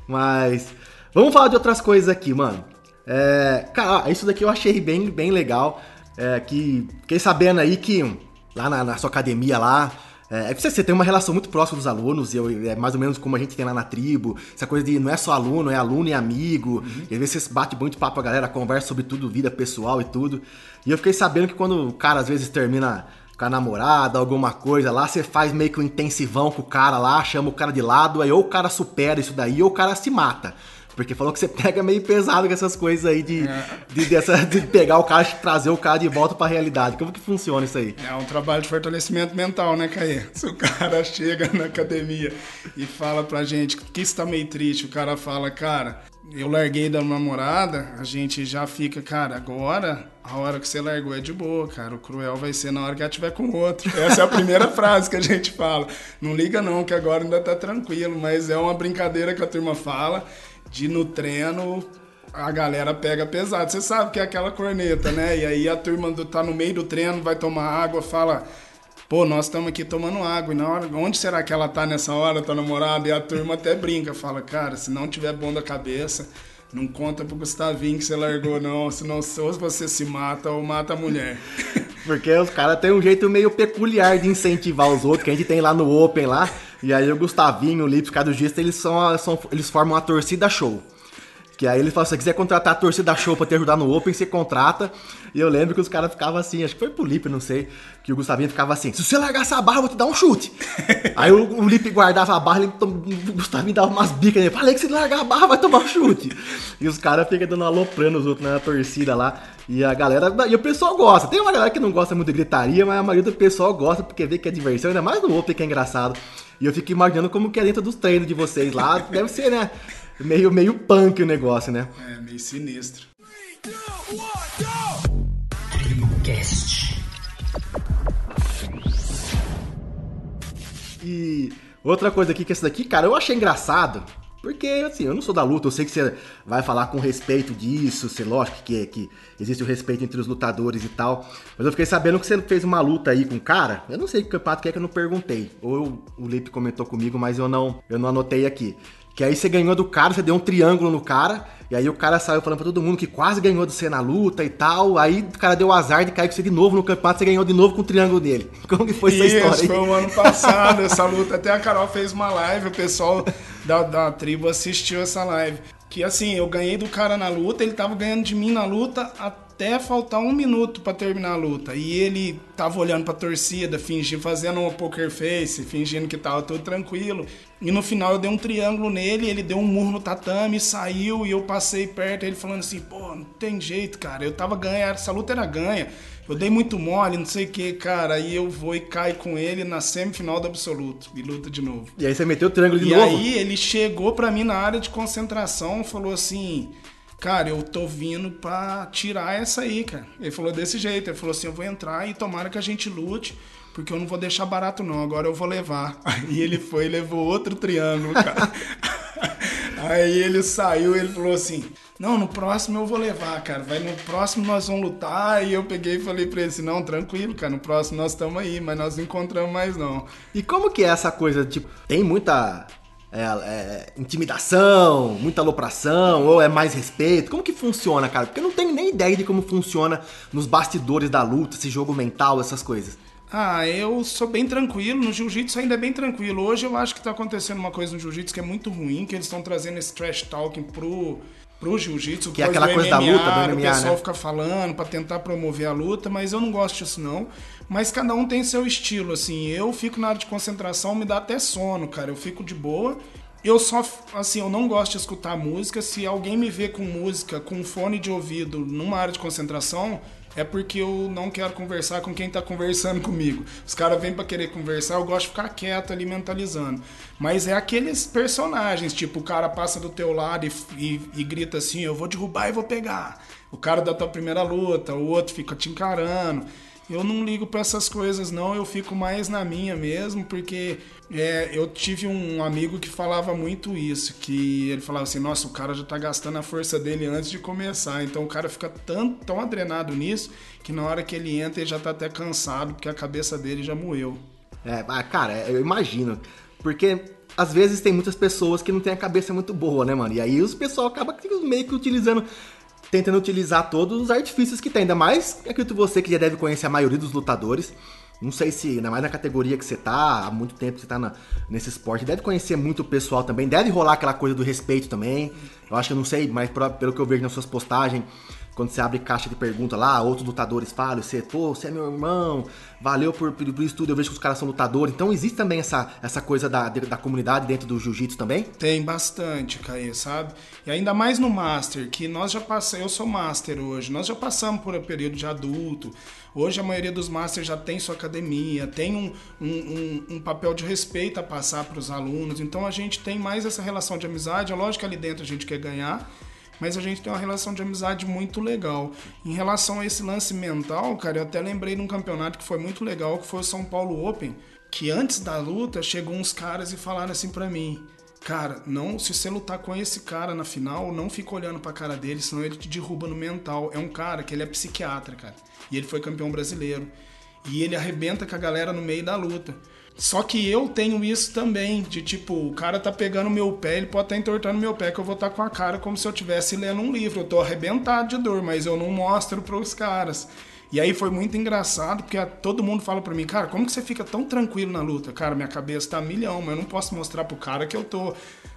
Mas, vamos falar de outras coisas aqui, mano. É, cara, isso daqui eu achei bem, bem legal. É, que fiquei sabendo aí que lá na, na sua academia lá, é, é que você, você tem uma relação muito próxima dos alunos, e eu, é mais ou menos como a gente tem lá na tribo. Essa coisa de não é só aluno, é aluno e amigo. Uhum. E às vezes você bate muito papo com a galera, conversa sobre tudo, vida pessoal e tudo. E eu fiquei sabendo que quando o cara às vezes termina com a namorada, alguma coisa lá, você faz meio que um intensivão com o cara lá, chama o cara de lado, aí ou o cara supera isso daí, ou o cara se mata. Porque falou que você pega meio pesado com essas coisas aí de, é. de, dessa, de pegar o cara e trazer o cara de volta pra realidade. Como que funciona isso aí? É um trabalho de fortalecimento mental, né, Caê? Se o cara chega na academia e fala pra gente que está meio triste, o cara fala, cara, eu larguei da namorada, a gente já fica, cara, agora a hora que você largou é de boa, cara. O cruel vai ser na hora que ela tiver com outro. Essa é a primeira frase que a gente fala. Não liga não, que agora ainda tá tranquilo, mas é uma brincadeira que a turma fala de no treino a galera pega pesado. Você sabe que é aquela corneta, né? E aí a turma do, tá no meio do treino, vai tomar água, fala. Pô, nós estamos aqui tomando água. E na hora, onde será que ela tá nessa hora, tá namorada? E a turma até brinca, fala, cara, se não tiver bom da cabeça, não conta pro Gustavinho que você largou, não. Senão ou você se mata ou mata a mulher. Porque os caras têm um jeito meio peculiar de incentivar os outros, que a gente tem lá no Open lá. E aí o Gustavinho, o Lips, cada Gista, eles são, são eles formam uma torcida show. Que aí ele fala, se você quiser contratar a torcida show pra te ajudar no Open, você contrata. E eu lembro que os caras ficavam assim, acho que foi pro Lipe, não sei, que o Gustavinho ficava assim, se você largar essa barra, eu vou te dar um chute. aí o, o Lipe guardava a barra, ele, o Gustavinho dava umas bicas nele, falei que se largar a barra, vai tomar um chute. e os caras ficam dando aloprando os outros na torcida lá. E a galera, e o pessoal gosta. Tem uma galera que não gosta muito de gritaria, mas a maioria do pessoal gosta porque vê que é diversão, ainda mais no Open que é engraçado. E eu fico imaginando como que é dentro dos treinos de vocês lá. Deve ser, né? Meio, meio punk o negócio, né? É, meio sinistro. E outra coisa aqui que essa daqui, cara, eu achei engraçado. Porque, assim, eu não sou da luta, eu sei que você vai falar com respeito disso, você, lógico que, que existe o respeito entre os lutadores e tal. Mas eu fiquei sabendo que você fez uma luta aí com um cara. Eu não sei que campeonato que é que eu não perguntei. Ou eu, o Lipe comentou comigo, mas eu não, eu não anotei aqui. Que aí você ganhou do cara, você deu um triângulo no cara, e aí o cara saiu falando pra todo mundo que quase ganhou de você na luta e tal. Aí o cara deu azar de cair com você de novo no campeonato, você ganhou de novo com o triângulo dele. Como que foi Isso, essa história? Isso, foi o ano passado, essa luta. Até a Carol fez uma live, o pessoal da, da tribo assistiu essa live. Que assim, eu ganhei do cara na luta, ele tava ganhando de mim na luta há até faltar um minuto para terminar a luta. E ele tava olhando pra torcida, fingindo, fazendo uma poker face, fingindo que tava tudo tranquilo. E no final eu dei um triângulo nele, ele deu um murro no tatame, saiu e eu passei perto, ele falando assim, pô, não tem jeito, cara. Eu tava ganhando, essa luta era ganha. Eu dei muito mole, não sei o que, cara. Aí eu vou e caio com ele na semifinal do absoluto. E luta de novo. E aí você meteu o triângulo de e novo? E aí ele chegou pra mim na área de concentração falou assim. Cara, eu tô vindo pra tirar essa aí, cara. Ele falou desse jeito. Ele falou assim: eu vou entrar e tomara que a gente lute, porque eu não vou deixar barato, não. Agora eu vou levar. Aí ele foi e levou outro triângulo, cara. aí ele saiu e ele falou assim: não, no próximo eu vou levar, cara. Vai no próximo nós vamos lutar. E eu peguei e falei pra ele assim: não, tranquilo, cara. No próximo nós estamos aí, mas nós não encontramos mais não. E como que é essa coisa? Tipo, tem muita é, é, intimidação, muita alopração, ou é mais respeito? Como que funciona, cara? Porque eu não tenho nem ideia de como funciona nos bastidores da luta, esse jogo mental, essas coisas. Ah, eu sou bem tranquilo. No jiu-jitsu ainda é bem tranquilo. Hoje eu acho que tá acontecendo uma coisa no jiu-jitsu que é muito ruim, que eles estão trazendo esse trash talking pro pro jiu-jitsu, que é aquela coisa MMA, da luta do MMA, o pessoal né? fica falando para tentar promover a luta, mas eu não gosto disso não. Mas cada um tem seu estilo, assim. Eu fico na área de concentração, me dá até sono, cara. Eu fico de boa. Eu só, assim, eu não gosto de escutar música. Se alguém me vê com música, com fone de ouvido, numa área de concentração, é porque eu não quero conversar com quem está conversando comigo. Os caras vêm para querer conversar, eu gosto de ficar quieto ali mentalizando. Mas é aqueles personagens, tipo, o cara passa do teu lado e, e, e grita assim: eu vou derrubar e vou pegar. O cara da tua primeira luta, o outro fica te encarando. Eu não ligo para essas coisas, não. Eu fico mais na minha mesmo, porque é, eu tive um amigo que falava muito isso, que ele falava assim, nossa, o cara já tá gastando a força dele antes de começar. Então o cara fica tão, tão adrenado nisso que na hora que ele entra ele já tá até cansado, porque a cabeça dele já moeu. É, cara, eu imagino. Porque às vezes tem muitas pessoas que não têm a cabeça muito boa, né, mano? E aí os pessoal acaba meio que utilizando tentando utilizar todos os artifícios que tem. Ainda mais, acredito você que já deve conhecer a maioria dos lutadores. Não sei se, ainda mais na categoria que você tá, há muito tempo você tá na, nesse esporte, deve conhecer muito o pessoal também, deve rolar aquela coisa do respeito também. Eu acho que eu não sei, mas pelo que eu vejo nas suas postagens, quando você abre caixa de pergunta lá, outros lutadores falam, você, pô, você é meu irmão, valeu por, por, por eu vejo que os caras são lutadores. Então existe também essa, essa coisa da, da comunidade dentro do jiu-jitsu também? Tem bastante, Caê, sabe? E ainda mais no Master, que nós já passamos, eu sou Master hoje, nós já passamos por um período de adulto. Hoje a maioria dos Masters já tem sua academia, tem um, um, um, um papel de respeito a passar para os alunos. Então a gente tem mais essa relação de amizade. É lógico que ali dentro a gente quer ganhar, mas a gente tem uma relação de amizade muito legal. Em relação a esse lance mental, cara, eu até lembrei de um campeonato que foi muito legal, que foi o São Paulo Open, que antes da luta chegou uns caras e falaram assim para mim: Cara, não, se você lutar com esse cara na final, não fica olhando pra cara dele, senão ele te derruba no mental. É um cara que ele é psiquiatra, cara. E ele foi campeão brasileiro. E ele arrebenta com a galera no meio da luta. Só que eu tenho isso também, de tipo, o cara tá pegando meu pé, ele pode estar tá entortando meu pé, que eu vou estar tá com a cara como se eu estivesse lendo um livro. Eu tô arrebentado de dor, mas eu não mostro pros caras. E aí foi muito engraçado, porque todo mundo fala pra mim, cara, como que você fica tão tranquilo na luta? Cara, minha cabeça tá a milhão, mas eu não posso mostrar pro cara que eu tô,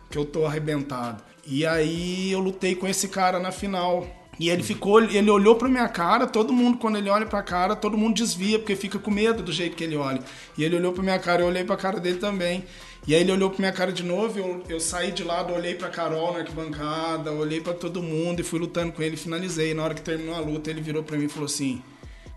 que eu tô arrebentado. E aí eu lutei com esse cara na final. E ele ficou, ele olhou pra minha cara, todo mundo, quando ele olha pra cara, todo mundo desvia, porque fica com medo do jeito que ele olha. E ele olhou pra minha cara, eu olhei pra cara dele também. E aí ele olhou pra minha cara de novo, eu, eu saí de lado, olhei pra Carol na arquibancada, olhei pra todo mundo e fui lutando com ele, finalizei. Na hora que terminou a luta, ele virou pra mim e falou assim: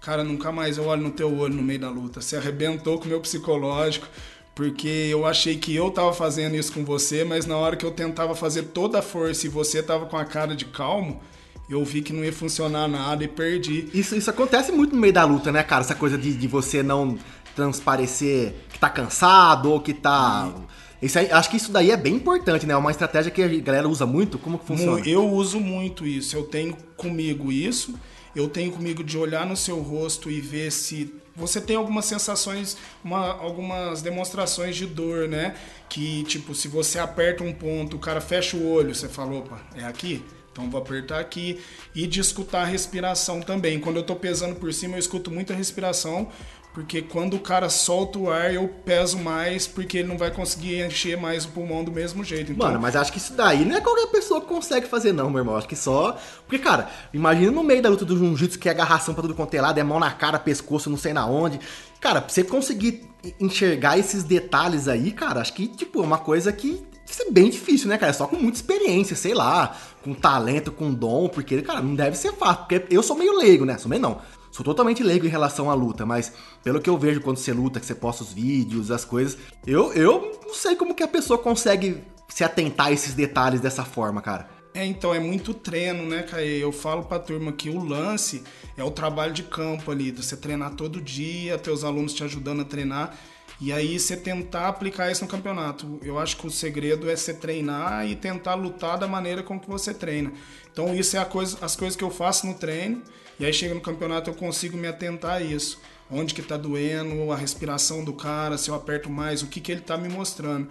Cara, nunca mais eu olho no teu olho no meio da luta. Você arrebentou com o meu psicológico porque eu achei que eu tava fazendo isso com você, mas na hora que eu tentava fazer toda a força e você tava com a cara de calmo, eu vi que não ia funcionar nada e perdi. Isso, isso acontece muito no meio da luta, né, cara? Essa coisa de, de você não transparecer que tá cansado ou que tá. Isso aí, acho que isso daí é bem importante, né? É uma estratégia que a galera usa muito. Como que funciona? Eu uso muito isso. Eu tenho comigo isso. Eu tenho comigo de olhar no seu rosto e ver se você tem algumas sensações, uma, algumas demonstrações de dor, né? Que, tipo, se você aperta um ponto, o cara fecha o olho, você fala, opa, é aqui? Então vou apertar aqui e de escutar a respiração também. Quando eu estou pesando por cima, eu escuto muita respiração, porque quando o cara solta o ar, eu peso mais, porque ele não vai conseguir encher mais o pulmão do mesmo jeito. Então... Mano, mas acho que isso daí não é qualquer pessoa que consegue fazer, não, meu irmão. Acho que só. Porque, cara, imagina no meio da luta do jiu-jitsu que é agarração pra tudo quanto é lado, é mão na cara, pescoço, não sei na onde. Cara, pra você conseguir enxergar esses detalhes aí, cara, acho que, tipo, é uma coisa que isso é bem difícil, né, cara? Só com muita experiência, sei lá, com talento, com dom, porque, cara, não deve ser fácil. Porque eu sou meio leigo, né? Sou meio não. Sou totalmente leigo em relação à luta, mas pelo que eu vejo quando você luta, que você posta os vídeos, as coisas, eu, eu não sei como que a pessoa consegue se atentar a esses detalhes dessa forma, cara. É, então, é muito treino, né, Caê? Eu falo pra turma que o lance é o trabalho de campo ali, você treinar todo dia, teus alunos te ajudando a treinar. E aí você tentar aplicar isso no campeonato. Eu acho que o segredo é você treinar e tentar lutar da maneira com que você treina. Então isso é coisa, as coisas que eu faço no treino. E aí chega no campeonato eu consigo me atentar a isso. Onde que tá doendo, a respiração do cara, se eu aperto mais, o que que ele tá me mostrando.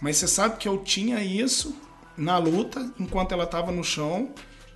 Mas você sabe que eu tinha isso na luta enquanto ela tava no chão.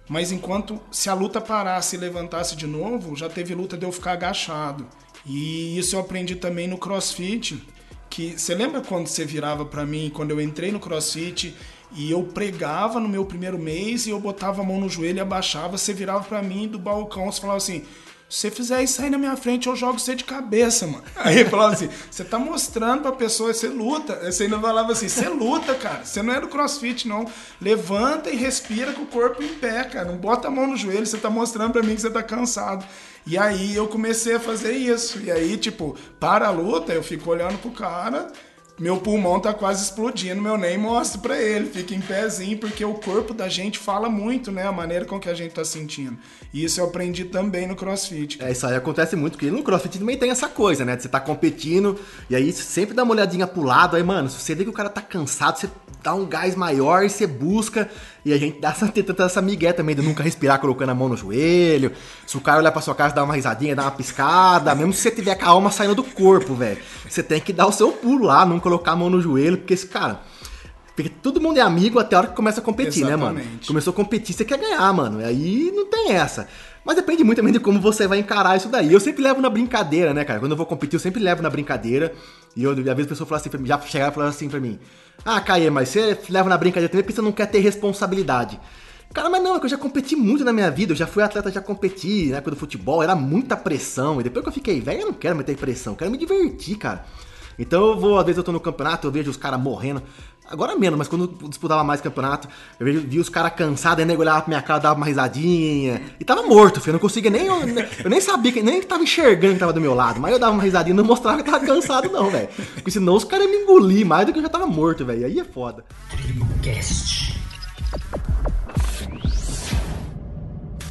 Mas enquanto se a luta parasse e levantasse de novo, já teve luta de eu ficar agachado. E isso eu aprendi também no CrossFit, que você lembra quando você virava para mim, quando eu entrei no CrossFit e eu pregava no meu primeiro mês e eu botava a mão no joelho e abaixava, você virava para mim do balcão, você falava assim: se você fizer isso aí na minha frente, eu jogo você de cabeça, mano. Aí ele falava assim: você tá mostrando pra pessoa, você luta. Você ainda falava assim: você luta, cara. Você não é do crossfit, não. Levanta e respira com o corpo em pé, cara. Não bota a mão no joelho, você tá mostrando pra mim que você tá cansado. E aí eu comecei a fazer isso. E aí, tipo, para a luta, eu fico olhando pro cara meu pulmão tá quase explodindo, meu nem mostro para ele, fica em pezinho, porque o corpo da gente fala muito, né? A maneira com que a gente tá sentindo. E isso eu aprendi também no crossfit. É, isso aí acontece muito, porque no crossfit também tem essa coisa, né? Você tá competindo, e aí sempre dá uma olhadinha pro lado, aí, mano, se você vê que o cara tá cansado, você dá um gás maior e você busca. E a gente dá essa, tenta essa migué também de nunca respirar colocando a mão no joelho. Se o cara olhar pra sua cara, dá uma risadinha, dá uma piscada. Mesmo se você tiver com a alma saindo do corpo, velho. Você tem que dar o seu pulo lá, não colocar a mão no joelho, porque esse cara. Porque todo mundo é amigo até a hora que começa a competir, Exatamente. né, mano? Começou a competir, você quer ganhar, mano. E aí não tem essa. Mas depende muito também de como você vai encarar isso daí. Eu sempre levo na brincadeira, né, cara? Quando eu vou competir, eu sempre levo na brincadeira. E eu, às vezes a pessoa fala assim pra mim, já chegaram e falaram assim pra mim: Ah, Caê, mas você leva na brincadeira também porque você não quer ter responsabilidade. Cara, mas não, é que eu já competi muito na minha vida, eu já fui atleta, já competi na época do futebol, era muita pressão. E depois que eu fiquei velho, eu não quero meter pressão, eu quero me divertir, cara. Então eu vou, às vezes eu tô no campeonato, eu vejo os caras morrendo. Agora menos, mas quando eu disputava mais campeonato, eu vi, os caras cansados, aí nego olhava pra minha cara, dava uma risadinha. E tava morto, filho. Eu não conseguia nem. Eu, eu nem sabia, nem tava enxergando que tava do meu lado. Mas eu dava uma risadinha não mostrava que tava cansado, não, velho. Porque senão os caras iam me engolir mais do que eu já tava morto, velho. Aí é foda. Trimocast.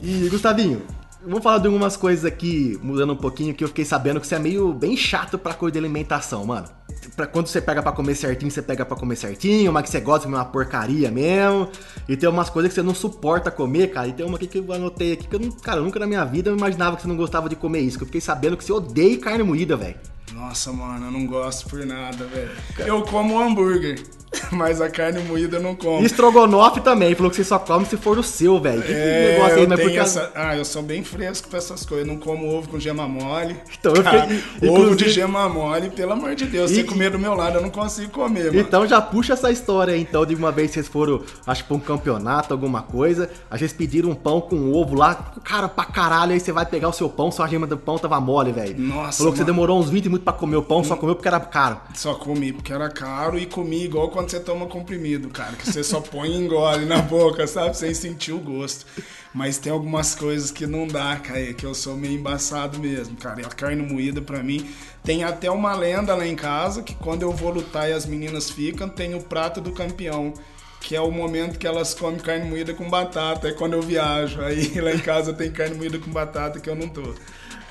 E Gustavinho, Vamos falar de algumas coisas aqui, mudando um pouquinho, que eu fiquei sabendo que você é meio bem chato pra coisa de alimentação, mano. Pra, quando você pega pra comer certinho, você pega pra comer certinho, mas que você gosta de comer uma porcaria mesmo. E tem umas coisas que você não suporta comer, cara. E tem uma aqui que eu anotei aqui que eu, não, cara, nunca na minha vida eu imaginava que você não gostava de comer isso. Que eu fiquei sabendo que você odeia carne moída, velho. Nossa, mano, eu não gosto por nada, velho. Eu como hambúrguer. Mas a carne moída eu não como. E estrogonofe também, falou que você só come se for o seu, velho. Que, é, negócio aí, mas porque... essa... Ah, eu sou bem fresco pra essas coisas. Eu não como ovo com gema mole. Então, eu Cara, fiquei... Ovo de gema mole, pelo amor de Deus. E... Comer do meu lado, eu não consigo comer, mano. Então já puxa essa história aí, então, de uma vez vocês foram, acho que pra um campeonato, alguma coisa. A gente pediram um pão com ovo lá. Cara, pra caralho, aí você vai pegar o seu pão, só a gema do pão tava mole, velho. Nossa, Falou que você demorou uns 20 minutos pra comer o pão, só comeu porque era caro. Só comi porque era caro e comi igual quando você toma comprimido, cara, que você só põe e engole na boca, sabe? Sem sentir o gosto. Mas tem algumas coisas que não dá, cara, que eu sou meio embaçado mesmo, cara. E a carne moída para mim tem até uma lenda lá em casa que quando eu vou lutar e as meninas ficam, tem o prato do campeão que é o momento que elas comem carne moída com batata, é quando eu viajo. Aí lá em casa tem carne moída com batata que eu não tô.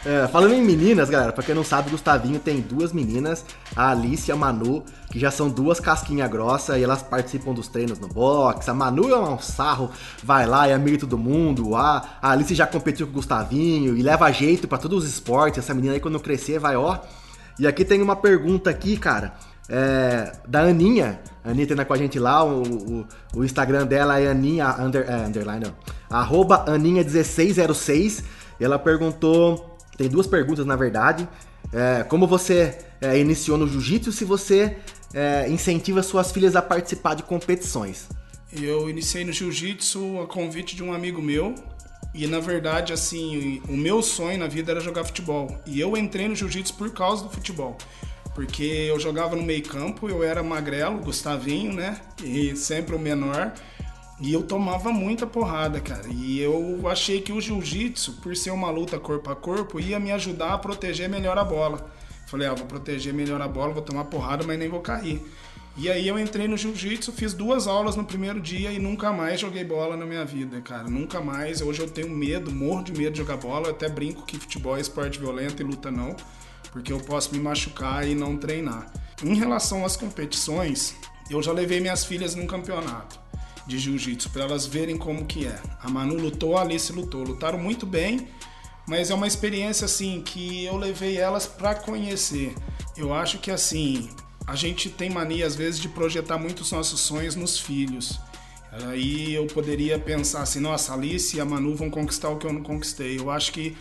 É, falando em meninas, galera, pra quem não sabe, o Gustavinho tem duas meninas, a Alice e a Manu, que já são duas casquinhas grossas e elas participam dos treinos no box. A Manu é um sarro, vai lá, é amiga de todo mundo. A, Alice já competiu com o Gustavinho e leva jeito para todos os esportes. Essa menina aí, quando crescer, vai ó. E aqui tem uma pergunta aqui, cara, é, da Aninha. A Aninha tá com a gente lá, o, o, o Instagram dela é Aninha, under, é, underline, não, arroba Aninha1606. E ela perguntou tem duas perguntas, na verdade. é, como você é, iniciou no jiu-jitsu, se você é, incentiva suas filhas a participar de competições. Eu iniciei no jiu-jitsu a convite de um amigo meu. E na verdade, assim, o meu sonho na vida era jogar futebol. E eu entrei no jiu-jitsu por causa do futebol. Porque eu jogava no meio campo, eu era magrelo, Gustavinho, né? E sempre o menor. E eu tomava muita porrada, cara. E eu achei que o jiu-jitsu, por ser uma luta corpo a corpo, ia me ajudar a proteger melhor a bola. Falei, ah, vou proteger melhor a bola, vou tomar porrada, mas nem vou cair. E aí eu entrei no jiu-jitsu, fiz duas aulas no primeiro dia e nunca mais joguei bola na minha vida, cara. Nunca mais. Hoje eu tenho medo, morro de medo de jogar bola. Eu até brinco que futebol é esporte violento e luta não, porque eu posso me machucar e não treinar. Em relação às competições, eu já levei minhas filhas num campeonato de jiu-jitsu para elas verem como que é. A Manu lutou, a Alice lutou, lutaram muito bem, mas é uma experiência assim que eu levei elas para conhecer. Eu acho que assim, a gente tem mania às vezes de projetar muito os nossos sonhos nos filhos. Aí eu poderia pensar assim, nossa, a Alice e a Manu vão conquistar o que eu não conquistei. Eu acho que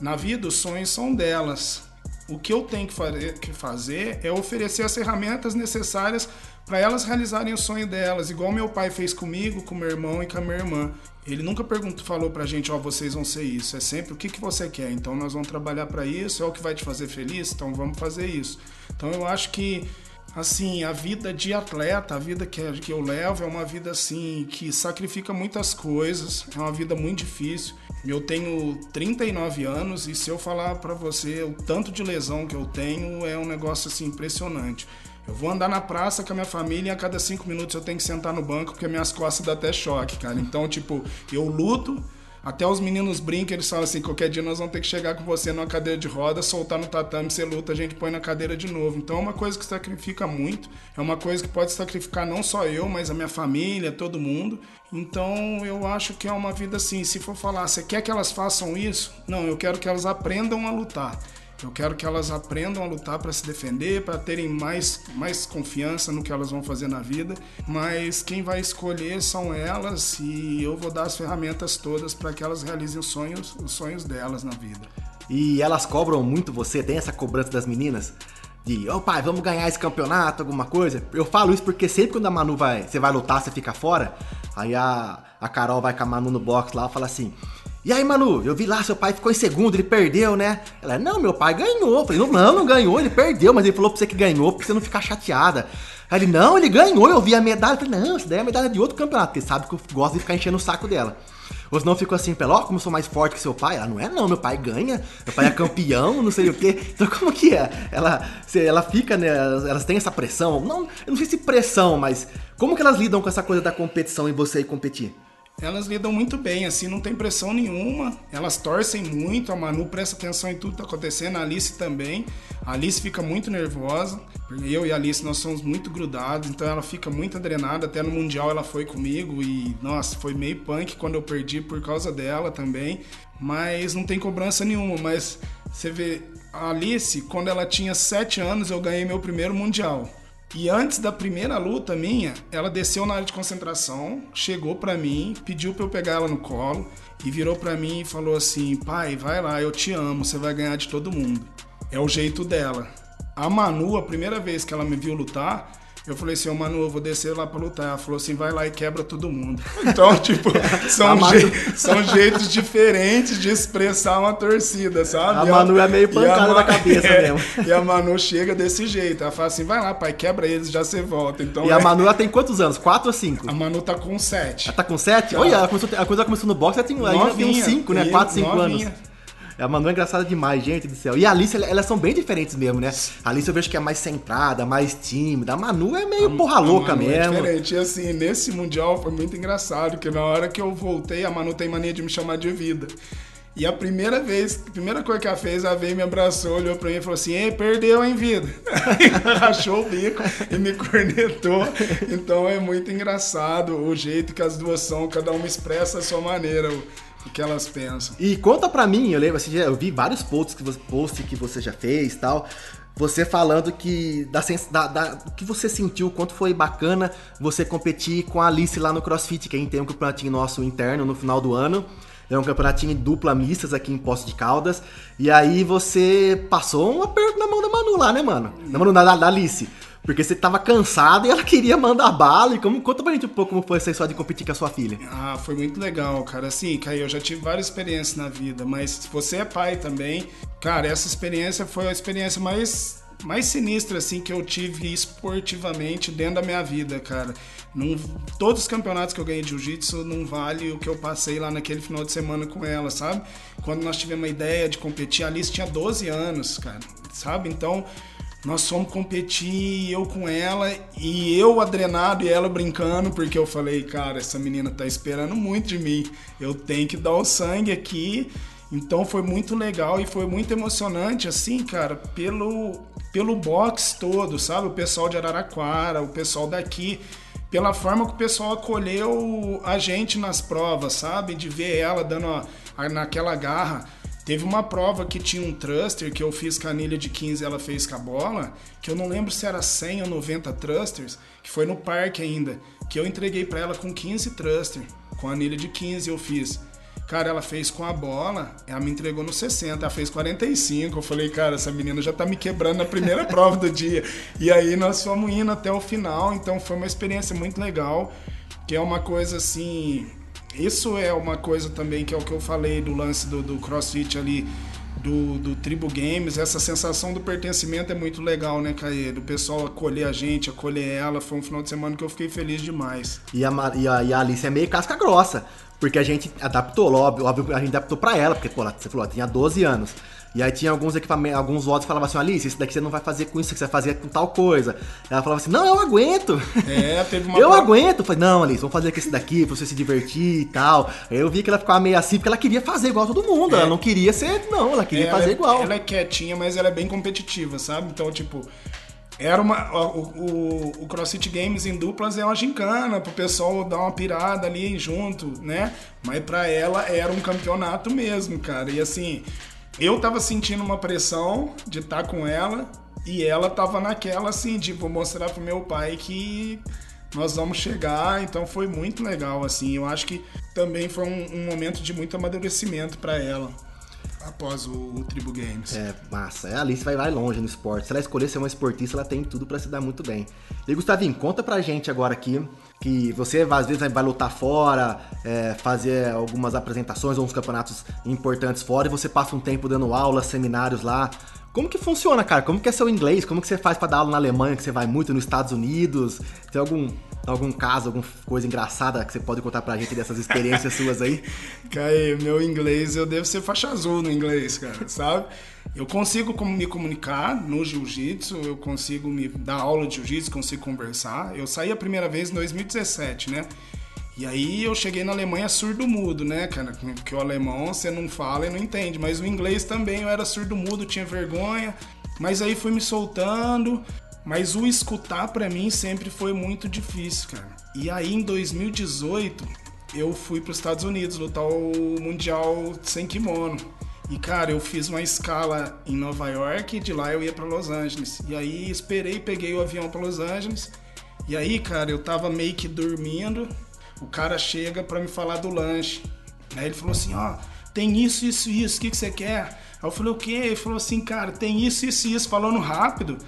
na vida os sonhos são delas. O que eu tenho que fazer é oferecer as ferramentas necessárias para elas realizarem o sonho delas, igual meu pai fez comigo, com meu irmão e com a minha irmã. Ele nunca perguntou, falou pra gente, ó, oh, vocês vão ser isso. É sempre o que, que você quer. Então nós vamos trabalhar para isso, é o que vai te fazer feliz, então vamos fazer isso. Então eu acho que assim, a vida de atleta, a vida que, que eu levo é uma vida assim que sacrifica muitas coisas, é uma vida muito difícil. Eu tenho 39 anos e se eu falar para você o tanto de lesão que eu tenho é um negócio assim impressionante. Eu vou andar na praça com a minha família e a cada cinco minutos eu tenho que sentar no banco porque minhas costas dão até choque, cara. Então, tipo, eu luto, até os meninos brincam, eles falam assim: qualquer dia nós vamos ter que chegar com você numa cadeira de roda, soltar no tatame, você luta, a gente põe na cadeira de novo. Então é uma coisa que sacrifica muito, é uma coisa que pode sacrificar não só eu, mas a minha família, todo mundo. Então eu acho que é uma vida assim: se for falar, você quer que elas façam isso? Não, eu quero que elas aprendam a lutar. Eu quero que elas aprendam a lutar para se defender, para terem mais, mais confiança no que elas vão fazer na vida. Mas quem vai escolher são elas e eu vou dar as ferramentas todas para que elas realizem os sonhos, os sonhos delas na vida. E elas cobram muito você? Tem essa cobrança das meninas? De, ô oh, pai, vamos ganhar esse campeonato, alguma coisa? Eu falo isso porque sempre quando a Manu vai, você vai lutar, você fica fora, aí a, a Carol vai com a Manu no box lá e fala assim: e aí, Manu, eu vi lá, seu pai ficou em segundo, ele perdeu, né? Ela, não, meu pai ganhou. Eu falei, não, não, não ganhou, ele perdeu, mas ele falou pra você que ganhou, pra você não ficar chateada. Aí ele, não, ele ganhou, eu vi a medalha. Eu falei, não, isso daí é a medalha de outro campeonato, porque sabe que eu gosto de ficar enchendo o saco dela. Ou senão ficou assim, pelo, ó, como eu sou mais forte que seu pai. Ela, não é não, meu pai ganha, meu pai é campeão, não sei o quê. Então como que é? Ela, ela fica, né, elas têm essa pressão, não, eu não sei se pressão, mas como que elas lidam com essa coisa da competição e você ir competir? Elas lidam muito bem, assim, não tem pressão nenhuma. Elas torcem muito, a Manu presta atenção em tudo que tá acontecendo, a Alice também. A Alice fica muito nervosa, eu e a Alice nós somos muito grudados, então ela fica muito adrenada. Até no Mundial ela foi comigo e, nossa, foi meio punk quando eu perdi por causa dela também. Mas não tem cobrança nenhuma, mas você vê, a Alice, quando ela tinha 7 anos, eu ganhei meu primeiro Mundial. E antes da primeira luta minha, ela desceu na área de concentração, chegou para mim, pediu para eu pegar ela no colo e virou para mim e falou assim: "Pai, vai lá, eu te amo, você vai ganhar de todo mundo". É o jeito dela. A Manu, a primeira vez que ela me viu lutar, eu falei assim, ô Manu, eu vou descer lá pra lutar. Ela falou assim, vai lá e quebra todo mundo. Então, tipo, são, je são jeitos diferentes de expressar uma torcida, sabe? A Manu é meio pancada na cabeça é, mesmo. E a Manu chega desse jeito. Ela fala assim, vai lá, pai, quebra eles, já você volta. Então, e é... a Manu, ela tem quantos anos? Quatro ou cinco? A Manu tá com sete. Ela tá com sete? Olha, ela começou, a coisa começou no boxe, ela tem, ela tem uns cinco, né? Quatro, cinco novinha. anos. A Manu é engraçada demais, gente do céu. E a Alice, elas são bem diferentes mesmo, né? A Alice eu vejo que é mais centrada, mais tímida. A Manu é meio a, porra louca é mesmo. É diferente. E assim, nesse Mundial foi muito engraçado, porque na hora que eu voltei, a Manu tem mania de me chamar de vida. E a primeira vez, a primeira coisa que ela fez, ela veio, me abraçou, olhou pra mim e falou assim: Ei, perdeu em vida. Rachou o bico e me cornetou. Então é muito engraçado o jeito que as duas são, cada uma expressa a sua maneira o que elas pensam. E conta pra mim, eu lembro, assim, eu vi vários posts que você, posts que você já fez tal. Você falando que da, da, da, que você sentiu, quanto foi bacana você competir com a Alice lá no CrossFit, que a gente tem um campeonatinho nosso interno no final do ano. É um campeonatinho em dupla mistas aqui em Poço de Caldas. E aí você passou um aperto na mão da Manu lá, né, mano? Na Manu, da Alice. Porque você tava cansado e ela queria mandar bala. E como, conta pra gente um pouco como foi essa história de competir com a sua filha. Ah, foi muito legal, cara. Assim, Caio, eu já tive várias experiências na vida, mas se você é pai também, cara, essa experiência foi a experiência mais mais sinistra assim que eu tive esportivamente dentro da minha vida, cara. Num, todos os campeonatos que eu ganhei de jiu-jitsu não vale o que eu passei lá naquele final de semana com ela, sabe? Quando nós tivemos a ideia de competir, a Alice tinha 12 anos, cara, sabe? Então, nós fomos competir, eu com ela, e eu adrenado e ela brincando, porque eu falei, cara, essa menina tá esperando muito de mim, eu tenho que dar o sangue aqui. Então foi muito legal e foi muito emocionante, assim, cara, pelo, pelo box todo, sabe? O pessoal de Araraquara, o pessoal daqui, pela forma que o pessoal acolheu a gente nas provas, sabe? De ver ela dando a, a, naquela garra. Teve uma prova que tinha um thruster que eu fiz com a anilha de 15 ela fez com a bola, que eu não lembro se era 100 ou 90 thrusters, que foi no parque ainda, que eu entreguei para ela com 15 thruster, com a anilha de 15 eu fiz. Cara, ela fez com a bola, ela me entregou no 60, ela fez 45. Eu falei, cara, essa menina já tá me quebrando na primeira prova do dia. E aí nós fomos indo até o final, então foi uma experiência muito legal, que é uma coisa assim, isso é uma coisa também que é o que eu falei do lance do, do CrossFit ali, do, do Tribo Games, essa sensação do pertencimento é muito legal, né, Caê? Do pessoal acolher a gente, acolher ela. Foi um final de semana que eu fiquei feliz demais. E a, e a, e a Alice é meio casca grossa, porque a gente adaptou, óbvio, óbvio a gente adaptou pra ela, porque, pô, você falou, ela tinha 12 anos. E aí tinha alguns equipamentos, alguns votos que falavam assim, Alice, isso daqui você não vai fazer com isso, que você vai fazer com tal coisa. Ela falava assim, não, eu aguento. É, teve uma. eu aguento. Eu falei, não, Alice, vamos fazer com esse daqui pra você se divertir e tal. Aí eu vi que ela ficava meio assim, porque ela queria fazer igual todo mundo. É. Ela não queria ser, não, ela queria é, fazer ela igual. Ela é quietinha, mas ela é bem competitiva, sabe? Então, tipo, era uma. O, o, o, CrossFit Games em duplas é uma gincana pro pessoal dar uma pirada ali junto, né? Mas pra ela era um campeonato mesmo, cara. E assim, eu tava sentindo uma pressão de estar tá com ela e ela tava naquela assim, de vou mostrar pro meu pai que nós vamos chegar, então foi muito legal assim. Eu acho que também foi um, um momento de muito amadurecimento para ela após o, o, Tribo Games. É, massa. É, a Alice vai, vai longe no esporte. Se ela escolher ser uma esportista, ela tem tudo para se dar muito bem. E Gustavinho, conta pra gente agora aqui que você às vezes vai lutar fora, é, fazer algumas apresentações ou uns campeonatos importantes fora e você passa um tempo dando aulas, seminários lá. Como que funciona, cara? Como que é seu inglês? Como que você faz para dar aula na Alemanha, que você vai muito nos Estados Unidos? Tem algum algum caso, alguma coisa engraçada que você pode contar pra gente dessas experiências suas aí? Caio, meu inglês, eu devo ser faixa azul no inglês, cara, sabe? Eu consigo me comunicar no jiu-jitsu, eu consigo me dar aula de jiu-jitsu, consigo conversar. Eu saí a primeira vez em 2017, né? E aí eu cheguei na Alemanha surdo-mudo, né, cara? Porque o alemão você não fala e não entende, mas o inglês também eu era surdo-mudo, tinha vergonha. Mas aí fui me soltando, mas o escutar para mim sempre foi muito difícil, cara. E aí em 2018 eu fui para os Estados Unidos lutar o Mundial sem kimono. E cara, eu fiz uma escala em Nova York e de lá eu ia para Los Angeles. E aí esperei, peguei o avião para Los Angeles. E aí, cara, eu tava meio que dormindo. O cara chega para me falar do lanche. Aí ele falou assim: "Ó, tem isso, isso, isso. O que que você quer?" Aí eu falei: "O quê?" Ele falou assim: "Cara, tem isso, isso, isso." Falando rápido.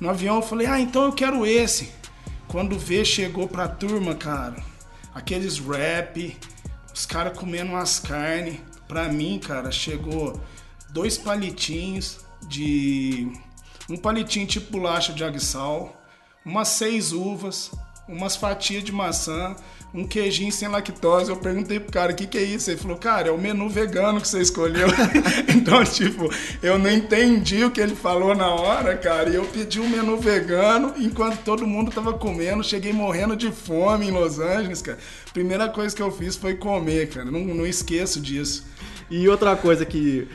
No avião eu falei, ah, então eu quero esse. Quando vê, chegou pra turma, cara, aqueles rap, os caras comendo umas carnes. Pra mim, cara, chegou dois palitinhos de. Um palitinho tipo bolacha de aguissal, umas seis uvas, umas fatias de maçã, um queijinho sem lactose. Eu perguntei pro cara, o que, que é isso? Ele falou, cara, é o menu vegano que você escolheu. então, tipo, eu não entendi o que ele falou na hora, cara. E eu pedi um menu vegano enquanto todo mundo tava comendo. Cheguei morrendo de fome em Los Angeles, cara. Primeira coisa que eu fiz foi comer, cara. Não, não esqueço disso. E outra coisa que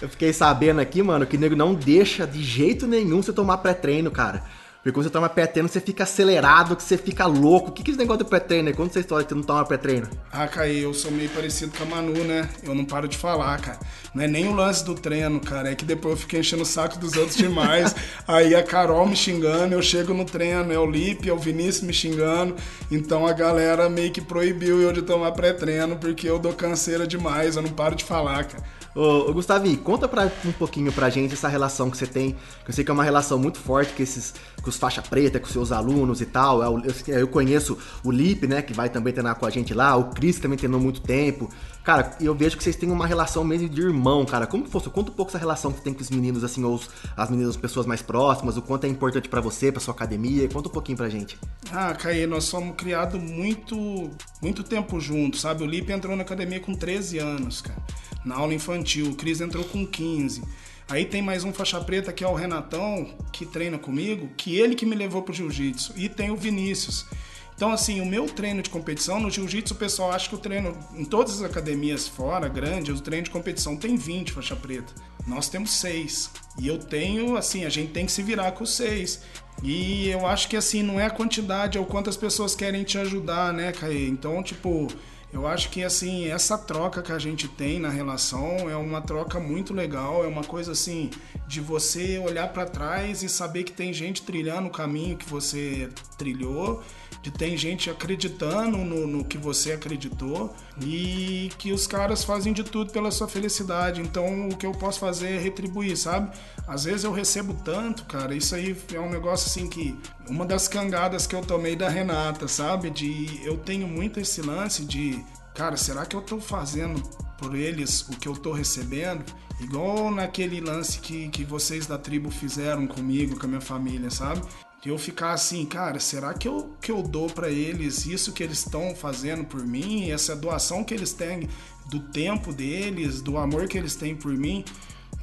eu fiquei sabendo aqui, mano, que o nego não deixa de jeito nenhum você tomar pré-treino, cara. Porque quando você toma pré-treino, você fica acelerado, que você fica louco. O que, que é esse negócio de pré-treino? Conta essa história que você não toma pré-treino. Ah, Caí, eu sou meio parecido com a Manu, né? Eu não paro de falar, cara. Não é nem o lance do treino, cara. É que depois eu fiquei enchendo o saco dos outros demais. aí a Carol me xingando, eu chego no treino, é o Lipe, é o Vinícius me xingando. Então a galera meio que proibiu eu de tomar pré-treino, porque eu dou canseira demais, eu não paro de falar, cara. Ô, ô Gustavi, conta pra, um pouquinho pra gente essa relação que você tem, que eu sei que é uma relação muito forte com esses, com os faixa preta, com seus alunos e tal. Eu, eu, eu conheço o Lipe, né, que vai também treinar com a gente lá, o Cris também treinou muito tempo. Cara, eu vejo que vocês têm uma relação mesmo de irmão, cara. Como que fosse? Conta um pouco essa relação que você tem com os meninos, assim, ou os, as meninas, as pessoas mais próximas, o quanto é importante para você, pra sua academia. Conta um pouquinho pra gente. Ah, Caí, nós somos criados muito, muito tempo juntos, sabe? O Lipe entrou na academia com 13 anos, cara, na aula infantil. O Cris entrou com 15. Aí tem mais um faixa preta que é o Renatão, que treina comigo, que ele que me levou pro jiu-jitsu. E tem o Vinícius. Então, assim, o meu treino de competição, no jiu-jitsu, o pessoal acha que o treino, em todas as academias fora, grande, o treino de competição tem 20 faixa preta. Nós temos 6. E eu tenho, assim, a gente tem que se virar com 6. E eu acho que, assim, não é a quantidade, é o quanto as pessoas querem te ajudar, né, Caê? Então, tipo, eu acho que assim, essa troca que a gente tem na relação é uma troca muito legal, é uma coisa assim de você olhar para trás e saber que tem gente trilhando o caminho que você trilhou, de tem gente acreditando no, no que você acreditou e que os caras fazem de tudo pela sua felicidade. Então, o que eu posso fazer é retribuir, sabe? Às vezes eu recebo tanto, cara, isso aí é um negócio assim que uma das cangadas que eu tomei da Renata, sabe? De eu tenho muito esse lance de cara, será que eu tô fazendo por eles o que eu tô recebendo? Igual naquele lance que, que vocês da tribo fizeram comigo, com a minha família, sabe? Eu ficar assim, cara, será que eu, que eu dou para eles isso que eles estão fazendo por mim, essa doação que eles têm do tempo deles, do amor que eles têm por mim?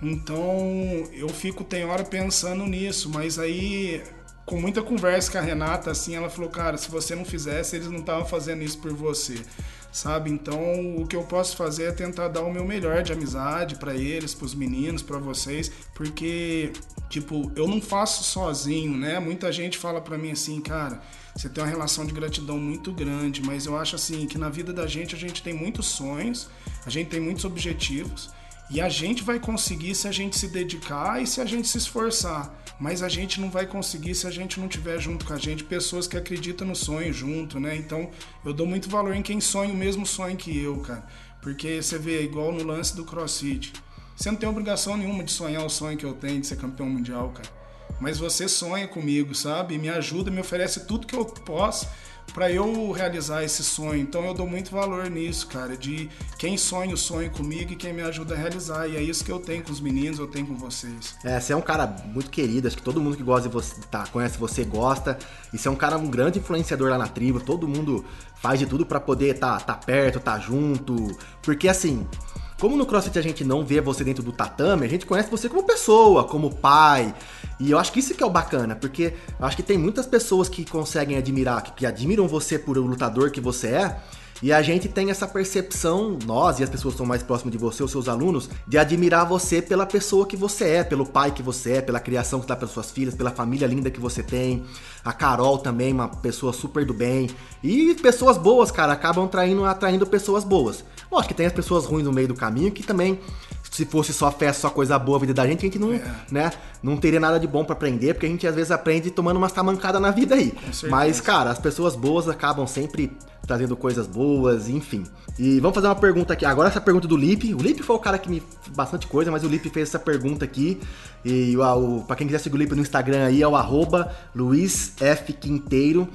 Então eu fico, tem hora pensando nisso, mas aí com muita conversa com a Renata, assim, ela falou, cara, se você não fizesse, eles não estavam fazendo isso por você sabe? Então, o que eu posso fazer é tentar dar o meu melhor de amizade para eles, para os meninos, para vocês, porque tipo, eu não faço sozinho, né? Muita gente fala para mim assim, cara, você tem uma relação de gratidão muito grande, mas eu acho assim que na vida da gente a gente tem muitos sonhos, a gente tem muitos objetivos e a gente vai conseguir se a gente se dedicar e se a gente se esforçar. Mas a gente não vai conseguir se a gente não tiver junto com a gente pessoas que acreditam no sonho junto, né? Então eu dou muito valor em quem sonha o mesmo sonho que eu, cara. Porque você vê, igual no lance do CrossFit. Você não tem obrigação nenhuma de sonhar o sonho que eu tenho de ser campeão mundial, cara. Mas você sonha comigo, sabe? Me ajuda, me oferece tudo que eu posso para eu realizar esse sonho. Então eu dou muito valor nisso, cara, de quem sonha o sonho comigo e quem me ajuda a realizar. E é isso que eu tenho com os meninos, eu tenho com vocês. É, você é um cara muito querido, acho que todo mundo que gosta de você, tá, conhece você gosta. E você é um cara, um grande influenciador lá na tribo, todo mundo faz de tudo para poder estar tá, tá perto, tá junto. Porque assim, como no CrossFit a gente não vê você dentro do tatame, a gente conhece você como pessoa, como pai. E eu acho que isso que é o bacana, porque eu acho que tem muitas pessoas que conseguem admirar, que, que admiram você por o lutador que você é, e a gente tem essa percepção, nós e as pessoas que estão mais próximas de você, os seus alunos, de admirar você pela pessoa que você é, pelo pai que você é, pela criação que dá para suas filhas, pela família linda que você tem. A Carol também, uma pessoa super do bem. E pessoas boas, cara, acabam traindo, atraindo pessoas boas. Lógico que tem as pessoas ruins no meio do caminho que também se fosse só festa, só coisa boa a vida da gente, a gente não, é. né, não teria nada de bom para aprender, porque a gente às vezes aprende tomando uma tamancada na vida aí. Mas, cara, as pessoas boas acabam sempre trazendo coisas boas, enfim. E vamos fazer uma pergunta aqui. Agora essa pergunta do Lipe. O Lipe foi o cara que me bastante coisa, mas o Lipe fez essa pergunta aqui. E o, o para quem quiser seguir o Lipe no Instagram aí é o arroba Luiz F. Quinteiro.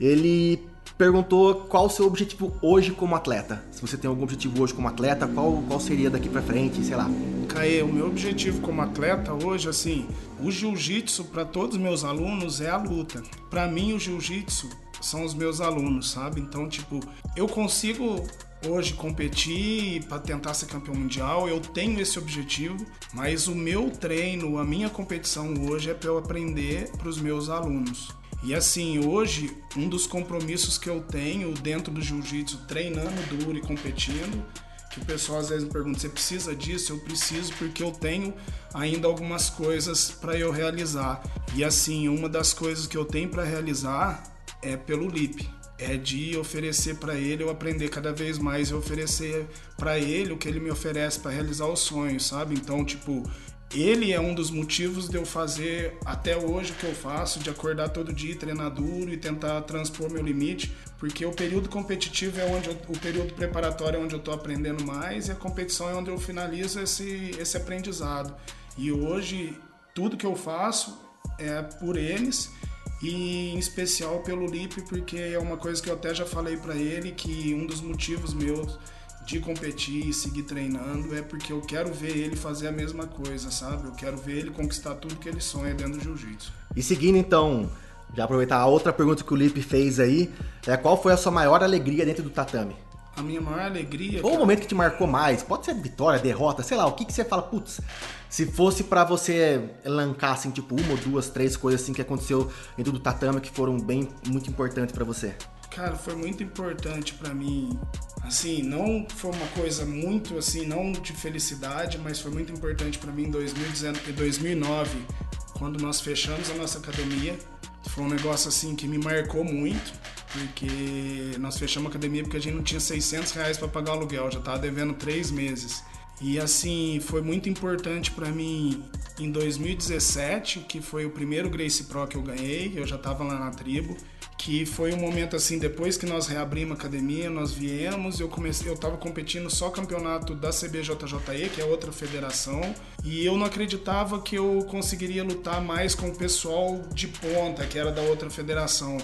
Ele perguntou qual o seu objetivo hoje como atleta. Se você tem algum objetivo hoje como atleta, qual, qual seria daqui para frente, sei lá. Caê, o meu objetivo como atleta hoje, assim, o jiu-jitsu para todos os meus alunos é a luta. Para mim, o jiu-jitsu são os meus alunos, sabe? Então, tipo, eu consigo hoje competir para tentar ser campeão mundial, eu tenho esse objetivo, mas o meu treino, a minha competição hoje é para eu aprender para os meus alunos. E assim, hoje, um dos compromissos que eu tenho dentro do jiu-jitsu, treinando duro e competindo, que o pessoal às vezes me pergunta: você precisa disso? Eu preciso porque eu tenho ainda algumas coisas para eu realizar. E assim, uma das coisas que eu tenho para realizar é pelo LIP. É de oferecer para ele, eu aprender cada vez mais e oferecer para ele o que ele me oferece para realizar os sonhos, sabe? Então, tipo, ele é um dos motivos de eu fazer até hoje o que eu faço, de acordar todo dia, treinar duro e tentar transpor meu limite, porque o período competitivo é onde eu, o período preparatório é onde eu estou aprendendo mais e a competição é onde eu finalizo esse, esse aprendizado. E hoje tudo que eu faço é por eles e em especial pelo Lip, porque é uma coisa que eu até já falei para ele que um dos motivos meus de competir e seguir treinando é porque eu quero ver ele fazer a mesma coisa, sabe? Eu quero ver ele conquistar tudo que ele sonha dentro do jiu-jitsu. E seguindo então, já aproveitar a outra pergunta que o Lipe fez aí, é qual foi a sua maior alegria dentro do tatame? A minha maior alegria. Ou o momento que te marcou mais, pode ser vitória, derrota, sei lá, o que, que você fala, putz, se fosse para você elencar, assim, tipo, uma ou duas, três coisas assim que aconteceu dentro do tatame que foram bem, muito importantes para você. Cara, foi muito importante para mim. Assim, não foi uma coisa muito assim, não de felicidade, mas foi muito importante para mim em 2009, quando nós fechamos a nossa academia. Foi um negócio assim que me marcou muito, porque nós fechamos a academia porque a gente não tinha 600 reais para pagar o aluguel, já tava devendo três meses. E assim, foi muito importante para mim em 2017, que foi o primeiro Grace Pro que eu ganhei, eu já estava lá na tribo que foi um momento assim, depois que nós reabrimos a academia, nós viemos, eu comecei, eu tava competindo só campeonato da CBJJE, que é outra federação, e eu não acreditava que eu conseguiria lutar mais com o pessoal de ponta, que era da outra federação.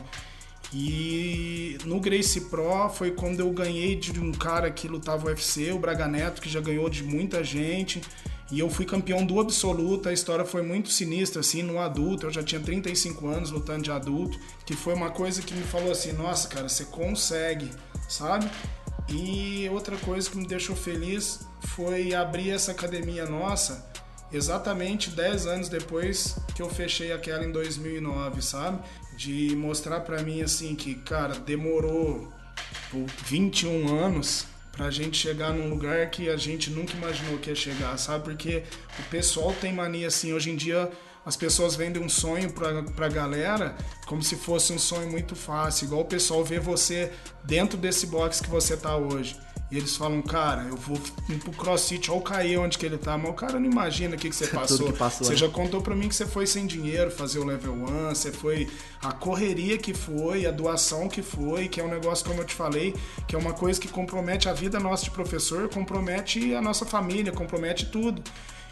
E no Grace Pro foi quando eu ganhei de um cara que lutava UFC, o Braga Neto, que já ganhou de muita gente. E eu fui campeão do absoluto, a história foi muito sinistra, assim, no adulto. Eu já tinha 35 anos lutando de adulto, que foi uma coisa que me falou assim: nossa, cara, você consegue, sabe? E outra coisa que me deixou feliz foi abrir essa academia nossa exatamente 10 anos depois que eu fechei aquela em 2009, sabe? De mostrar para mim assim que, cara, demorou por 21 anos pra gente chegar num lugar que a gente nunca imaginou que ia chegar, sabe? Porque o pessoal tem mania assim, hoje em dia as pessoas vendem um sonho pra, pra galera como se fosse um sonho muito fácil, igual o pessoal vê você dentro desse box que você tá hoje. E eles falam, cara, eu vou ir pro CrossFit, olha o Caê onde que ele tá, mas o cara não imagina o que, que você passou. Que passou. Você né? já contou pra mim que você foi sem dinheiro fazer o level 1, você foi a correria que foi, a doação que foi, que é um negócio, como eu te falei, que é uma coisa que compromete a vida nossa de professor, compromete a nossa família, compromete tudo.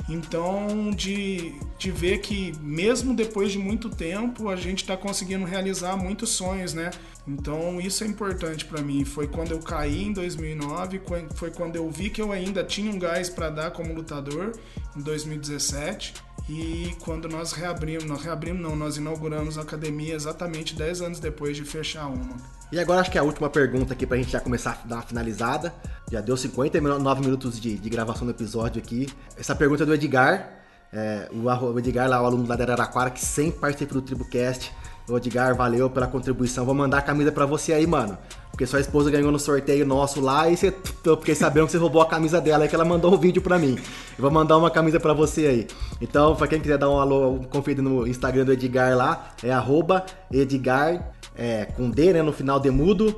Então, de, de ver que mesmo depois de muito tempo, a gente está conseguindo realizar muitos sonhos, né? Então, isso é importante para mim. Foi quando eu caí em 2009, foi quando eu vi que eu ainda tinha um gás para dar como lutador, em 2017. E quando nós reabrimos, nós reabrimos não, nós inauguramos a academia exatamente 10 anos depois de fechar uma. E agora acho que é a última pergunta aqui pra gente já começar a dar uma finalizada. Já deu 59 minutos de, de gravação do episódio aqui. Essa pergunta é do Edgar. É, o Edgar lá, o aluno lá da Araraquara, que sempre participa do TribuCast. O Edgar, valeu pela contribuição. Vou mandar a camisa para você aí, mano. Porque sua esposa ganhou no sorteio nosso lá e você, eu fiquei sabendo que você roubou a camisa dela e que ela mandou um vídeo para mim. Eu vou mandar uma camisa para você aí. Então, para quem quiser dar um alô, conferir no Instagram do Edgar lá, é Edgar é, com D, né, no final de mudo,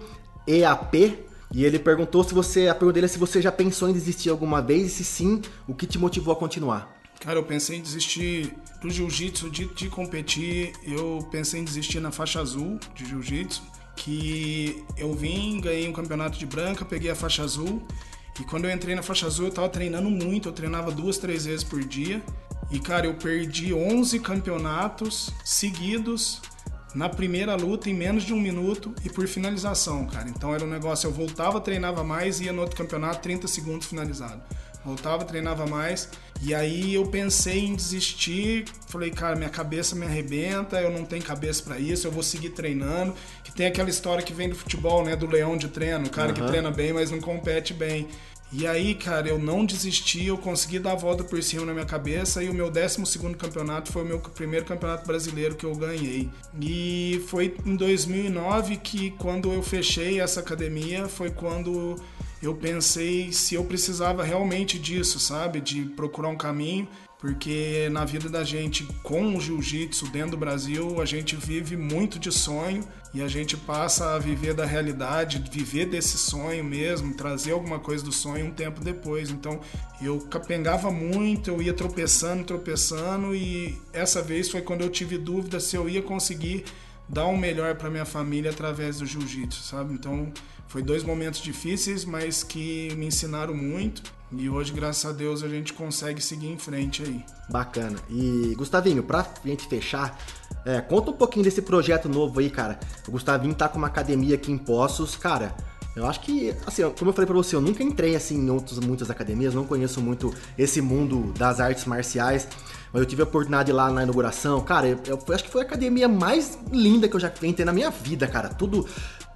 EAP. E ele perguntou se você, a pergunta dele é se você já pensou em desistir alguma vez e se sim, o que te motivou a continuar? Cara, eu pensei em desistir do jiu-jitsu, de, de competir, eu pensei em desistir na faixa azul de jiu-jitsu, que eu vim, ganhei um campeonato de branca, peguei a faixa azul, e quando eu entrei na faixa azul eu tava treinando muito, eu treinava duas, três vezes por dia, e cara, eu perdi 11 campeonatos seguidos na primeira luta em menos de um minuto e por finalização, cara. Então era um negócio, eu voltava, treinava mais e ia no outro campeonato 30 segundos finalizado. Voltava, treinava mais. E aí eu pensei em desistir. Falei, cara, minha cabeça me arrebenta, eu não tenho cabeça para isso, eu vou seguir treinando. Que tem aquela história que vem do futebol, né? Do leão de treino, o cara uhum. que treina bem, mas não compete bem. E aí, cara, eu não desisti, eu consegui dar a volta por cima na minha cabeça e o meu 12 campeonato foi o meu primeiro campeonato brasileiro que eu ganhei. E foi em 2009 que, quando eu fechei essa academia, foi quando eu pensei se eu precisava realmente disso, sabe? De procurar um caminho porque na vida da gente com o jiu-jitsu dentro do Brasil, a gente vive muito de sonho e a gente passa a viver da realidade, viver desse sonho mesmo, trazer alguma coisa do sonho um tempo depois. Então eu capengava muito, eu ia tropeçando, tropeçando e essa vez foi quando eu tive dúvida se eu ia conseguir dar o um melhor para minha família através do jiu-jitsu, sabe? Então foi dois momentos difíceis, mas que me ensinaram muito. E hoje, graças a Deus, a gente consegue seguir em frente aí. Bacana. E, Gustavinho, pra gente fechar, é, conta um pouquinho desse projeto novo aí, cara. O Gustavinho tá com uma academia aqui em Poços, cara. Eu acho que, assim, como eu falei pra você, eu nunca entrei assim em outras, muitas academias, não conheço muito esse mundo das artes marciais. Mas eu tive a oportunidade lá na inauguração. Cara, eu, eu, acho que foi a academia mais linda que eu já entrei na minha vida, cara. Tudo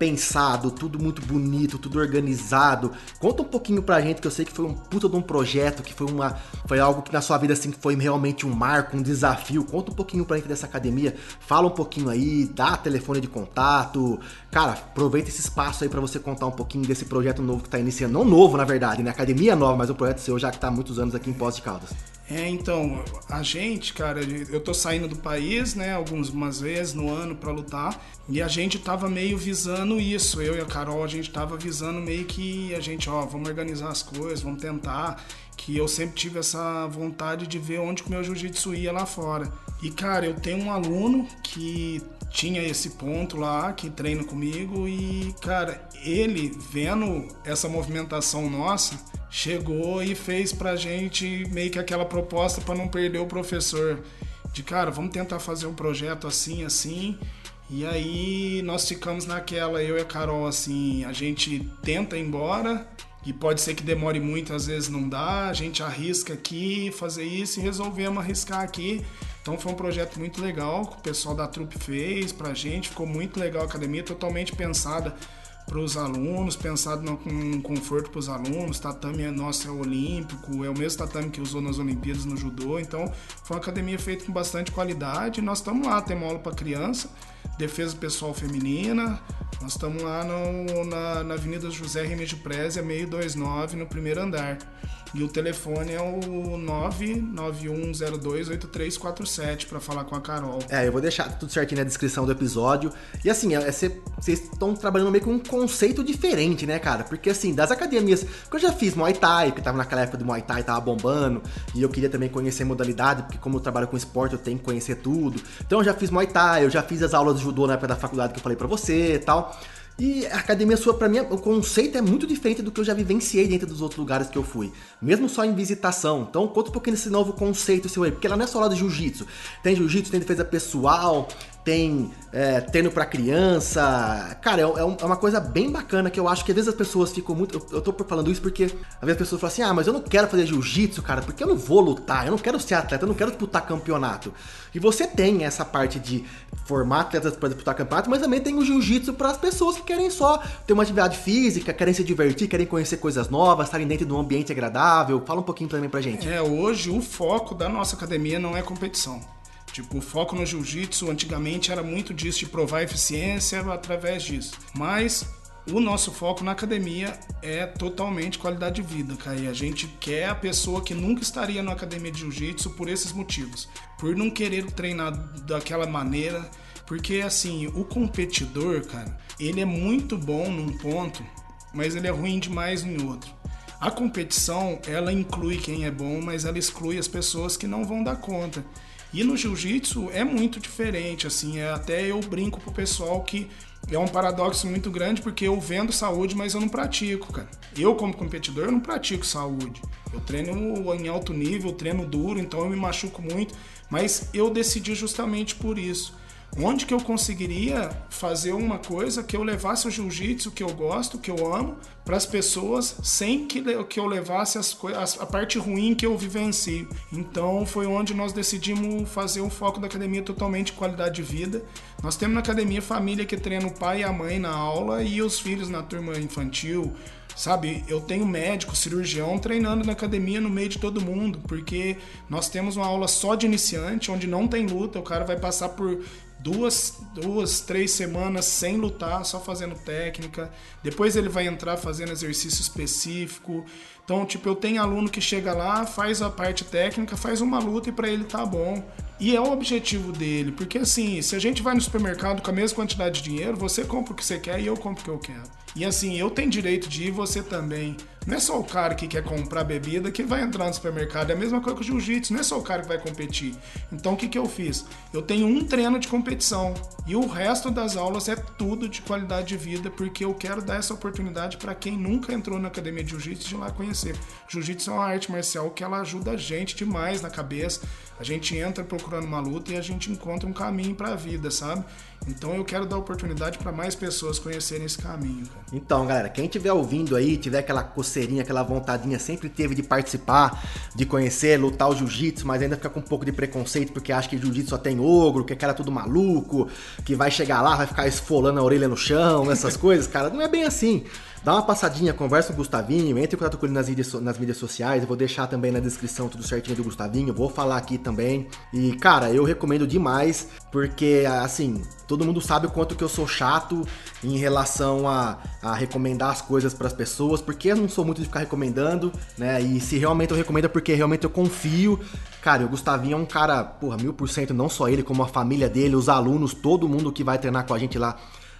pensado, tudo muito bonito, tudo organizado. Conta um pouquinho pra gente, que eu sei que foi um puta de um projeto, que foi uma foi algo que na sua vida assim foi realmente um marco, um desafio. Conta um pouquinho pra gente dessa academia. Fala um pouquinho aí, dá telefone de contato. Cara, aproveita esse espaço aí para você contar um pouquinho desse projeto novo que tá iniciando, não novo, na verdade, né? Academia nova, mas o projeto seu já que tá há muitos anos aqui em Poços de Caldas. É, então, a gente, cara, eu tô saindo do país, né, algumas vezes no ano para lutar, e a gente tava meio visando isso, eu e a Carol, a gente tava visando meio que a gente, ó, vamos organizar as coisas, vamos tentar, que eu sempre tive essa vontade de ver onde que o meu jiu-jitsu ia lá fora. E, cara, eu tenho um aluno que tinha esse ponto lá, que treina comigo, e, cara, ele vendo essa movimentação nossa, chegou e fez pra gente meio que aquela proposta para não perder o professor. De cara, vamos tentar fazer um projeto assim, assim. E aí nós ficamos naquela, eu e a Carol, assim, a gente tenta ir embora, e pode ser que demore muito, às vezes não dá, a gente arrisca aqui, fazer isso e resolvemos arriscar aqui. Então foi um projeto muito legal que o pessoal da trupe fez pra gente, ficou muito legal a academia, totalmente pensada para os alunos, pensado no, conforto para os alunos. Tatame nosso é olímpico, é o mesmo tatame que usou nas Olimpíadas no judô. Então, foi uma academia feita com bastante qualidade. Nós estamos lá, temos aula para criança, defesa pessoal feminina. Nós estamos lá no, na, na Avenida José Remes de Prézia, 629, no primeiro andar. E o telefone é o 991028347 para falar com a Carol. É, eu vou deixar tudo certinho na descrição do episódio. E assim, é, vocês estão trabalhando meio com um conceito diferente, né, cara? Porque assim, das academias que eu já fiz Muay Thai, que tava naquela época do Muay Thai, tava bombando, e eu queria também conhecer modalidade, porque como eu trabalho com esporte, eu tenho que conhecer tudo. Então eu já fiz Muay Thai, eu já fiz as aulas de judô na época da faculdade que eu falei para você e tal. E a academia sua, para mim, o conceito é muito diferente do que eu já vivenciei dentro dos outros lugares que eu fui. Mesmo só em visitação. Então, conta um pouquinho desse novo conceito seu aí. Porque ela não é só lá de jiu-jitsu. Tem jiu-jitsu, tem defesa pessoal, tem é, treino para criança. Cara, é, é, é, uma coisa bem bacana que eu acho que às vezes as pessoas ficam muito. Eu, eu tô falando isso porque às vezes as pessoas falam assim: ah, mas eu não quero fazer jiu-jitsu, cara, porque eu não vou lutar, eu não quero ser atleta, eu não quero disputar campeonato. E você tem essa parte de formar atletas para disputar campeonato, mas também tem o jiu-jitsu para as pessoas que querem só ter uma atividade física, querem se divertir, querem conhecer coisas novas, estarem dentro de um ambiente agradável. Fala um pouquinho também pra gente. É, hoje o foco da nossa academia não é competição. Tipo, o foco no jiu-jitsu antigamente era muito disso, de provar eficiência através disso. Mas o nosso foco na academia é totalmente qualidade de vida, cara. E a gente quer a pessoa que nunca estaria na academia de jiu-jitsu por esses motivos. Por não querer treinar daquela maneira. Porque, assim, o competidor, cara, ele é muito bom num ponto, mas ele é ruim demais em outro. A competição, ela inclui quem é bom, mas ela exclui as pessoas que não vão dar conta. E no jiu-jitsu é muito diferente, assim, é, até eu brinco pro pessoal que é um paradoxo muito grande porque eu vendo saúde, mas eu não pratico, cara. Eu, como competidor, eu não pratico saúde. Eu treino em alto nível, treino duro, então eu me machuco muito, mas eu decidi justamente por isso. Onde que eu conseguiria fazer uma coisa que eu levasse o jiu-jitsu que eu gosto, que eu amo, para as pessoas sem que, que eu levasse as, as, a parte ruim que eu vivencio. Então foi onde nós decidimos fazer um foco da academia totalmente qualidade de vida. Nós temos na academia família que treina o pai e a mãe na aula e os filhos na turma infantil. Sabe, eu tenho médico, cirurgião treinando na academia no meio de todo mundo, porque nós temos uma aula só de iniciante, onde não tem luta, o cara vai passar por duas, duas, três semanas sem lutar, só fazendo técnica. Depois ele vai entrar fazendo exercício específico. Então, tipo, eu tenho aluno que chega lá, faz a parte técnica, faz uma luta e para ele tá bom. E é o objetivo dele, porque assim, se a gente vai no supermercado com a mesma quantidade de dinheiro, você compra o que você quer e eu compro o que eu quero. E assim, eu tenho direito de ir, você também. Não é só o cara que quer comprar bebida que vai entrar no supermercado. É a mesma coisa que o jiu-jitsu, não é só o cara que vai competir. Então o que, que eu fiz? Eu tenho um treino de competição e o resto das aulas é tudo de qualidade de vida, porque eu quero dar essa oportunidade para quem nunca entrou na academia de jiu-jitsu de lá conhecer. Jiu-jitsu é uma arte marcial que ela ajuda a gente demais na cabeça. A gente entra procurando uma luta e a gente encontra um caminho para a vida, sabe? Então eu quero dar oportunidade para mais pessoas conhecerem esse caminho. Cara. Então, galera, quem estiver ouvindo aí, tiver aquela coceirinha, aquela vontadinha, sempre teve de participar, de conhecer, lutar o jiu-jitsu, mas ainda fica com um pouco de preconceito porque acha que jiu-jitsu só tem ogro, que é tudo maluco, que vai chegar lá, vai ficar esfolando a orelha no chão, essas coisas, cara, não é bem assim. Dá uma passadinha, conversa com o Gustavinho, entre em contato com ele nas mídias, nas mídias sociais, eu vou deixar também na descrição tudo certinho do Gustavinho, vou falar aqui também. E, cara, eu recomendo demais, porque, assim, todo mundo sabe o quanto que eu sou chato em relação a, a recomendar as coisas para as pessoas, porque eu não sou muito de ficar recomendando, né? E se realmente eu recomendo é porque realmente eu confio. Cara, o Gustavinho é um cara, porra, mil por cento, não só ele, como a família dele, os alunos, todo mundo que vai treinar com a gente lá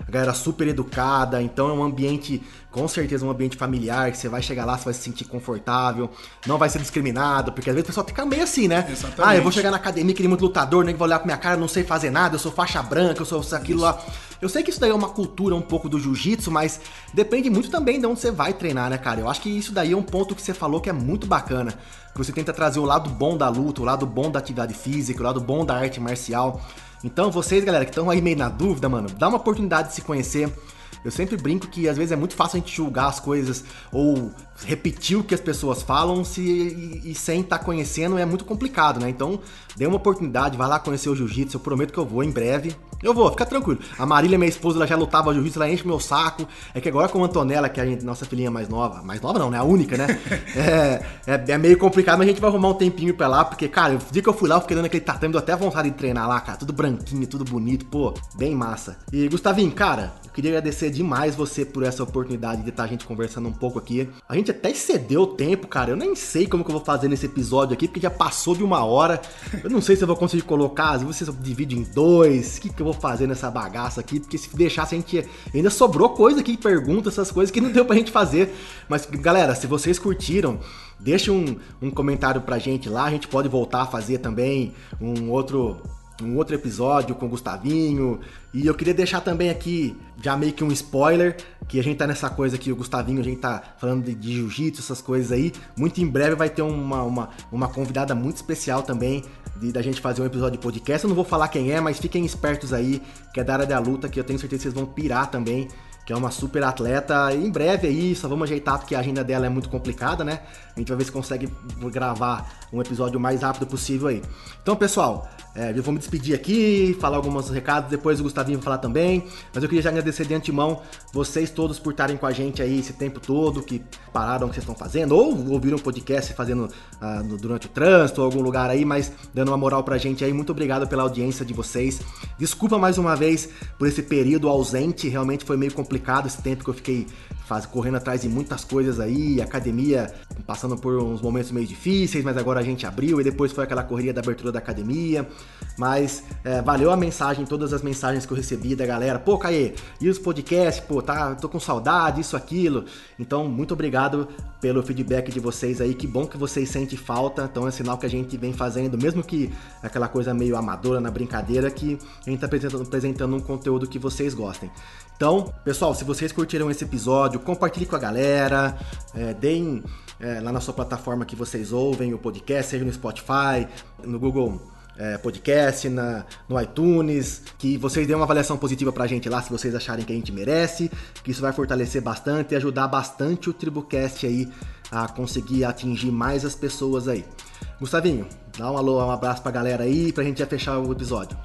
a galera super educada, então é um ambiente, com certeza, um ambiente familiar, que você vai chegar lá, você vai se sentir confortável, não vai ser discriminado, porque às vezes o pessoal fica meio assim, né? Exatamente. Ah, eu vou chegar na academia, que muito lutador, nem vai olhar pra minha cara, não sei fazer nada, eu sou faixa branca, eu sou aquilo isso. lá. Eu sei que isso daí é uma cultura um pouco do jiu-jitsu, mas depende muito também de onde você vai treinar, né, cara? Eu acho que isso daí é um ponto que você falou que é muito bacana. Que você tenta trazer o lado bom da luta, o lado bom da atividade física, o lado bom da arte marcial. Então, vocês, galera, que estão aí meio na dúvida, mano, dá uma oportunidade de se conhecer. Eu sempre brinco que às vezes é muito fácil a gente julgar as coisas ou repetir o que as pessoas falam se, e, e sem estar tá conhecendo é muito complicado, né? Então, dê uma oportunidade, vai lá conhecer o jiu-jitsu, eu prometo que eu vou em breve. Eu vou, fica tranquilo. A Marília, minha esposa, ela já lutava jiu-jitsu, ela enche meu saco. É que agora com a Antonella, que é a nossa filhinha mais nova, mais nova não, né? A única, né? é, é, é, meio complicado, mas a gente vai arrumar um tempinho pra lá, porque, cara, o dia que eu fui lá, eu fiquei dando aquele tatame, deu até vontade de treinar lá, cara. Tudo branquinho, tudo bonito, pô, bem massa. E, Gustavinho, cara, eu queria agradecer demais você por essa oportunidade de estar a gente conversando um pouco aqui. A gente até excedeu o tempo, cara. Eu nem sei como que eu vou fazer nesse episódio aqui, porque já passou de uma hora. Eu não sei se eu vou conseguir colocar, se você divide em dois, o que, que eu vou fazer nessa bagaça aqui, porque se deixasse a gente. Ainda sobrou coisa aqui, pergunta, essas coisas que não deu pra gente fazer. Mas, galera, se vocês curtiram, deixa um, um comentário pra gente lá, a gente pode voltar a fazer também um outro um outro episódio com o Gustavinho. E eu queria deixar também aqui, já meio que um spoiler, que a gente tá nessa coisa aqui, o Gustavinho, a gente tá falando de, de jiu-jitsu, essas coisas aí. Muito em breve vai ter uma, uma, uma convidada muito especial também, de, da gente fazer um episódio de podcast. Eu não vou falar quem é, mas fiquem espertos aí, que é da área da luta, que eu tenho certeza que vocês vão pirar também que é uma super atleta. Em breve aí, só vamos ajeitar porque a agenda dela é muito complicada, né? A gente vai ver se consegue gravar um episódio o mais rápido possível aí. Então, pessoal, é, eu vou me despedir aqui, falar alguns recados, depois o Gustavinho vai falar também. Mas eu queria já agradecer de antemão vocês todos por estarem com a gente aí esse tempo todo, que pararam o que vocês estão fazendo, ou ouviram o podcast fazendo uh, no, durante o trânsito ou algum lugar aí, mas dando uma moral pra gente aí. Muito obrigado pela audiência de vocês. Desculpa mais uma vez por esse período ausente, realmente foi meio complicado esse tempo que eu fiquei faz, correndo atrás de muitas coisas aí, academia passando por uns momentos meio difíceis, mas agora a gente abriu e depois foi aquela correria da abertura da academia. Mas é, valeu a mensagem, todas as mensagens que eu recebi da galera. Pô, Caê, e os podcasts? Pô, tá, tô com saudade, isso, aquilo. Então, muito obrigado pelo feedback de vocês aí. Que bom que vocês sentem falta. Então, é sinal que a gente vem fazendo, mesmo que aquela coisa meio amadora na brincadeira, que a gente tá apresentando, apresentando um conteúdo que vocês gostem. Então, pessoal, se vocês curtiram esse episódio, compartilhe com a galera, é, deem é, lá na sua plataforma que vocês ouvem o podcast, seja no Spotify, no Google é, Podcast, na, no iTunes, que vocês dêem uma avaliação positiva pra gente lá se vocês acharem que a gente merece, que isso vai fortalecer bastante e ajudar bastante o Tribucast aí a conseguir atingir mais as pessoas aí. Gustavinho, dá um alô, um abraço pra galera aí pra gente já fechar o episódio.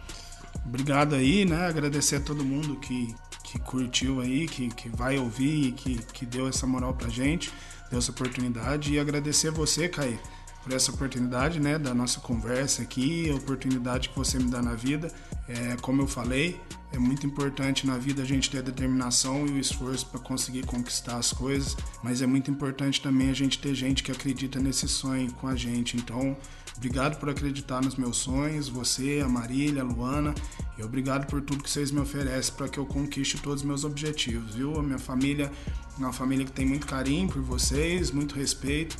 obrigado aí, né? Agradecer a todo mundo que, que curtiu aí, que, que vai ouvir e que, que deu essa moral pra gente, deu essa oportunidade. E agradecer a você, Caí, por essa oportunidade, né? Da nossa conversa aqui, a oportunidade que você me dá na vida. É, como eu falei, é muito importante na vida a gente ter a determinação e o esforço para conseguir conquistar as coisas, mas é muito importante também a gente ter gente que acredita nesse sonho com a gente. Então, obrigado por acreditar nos meus sonhos, você, a Marília, a Luana, e obrigado por tudo que vocês me oferecem para que eu conquiste todos os meus objetivos, viu? A minha família é uma família que tem muito carinho por vocês, muito respeito.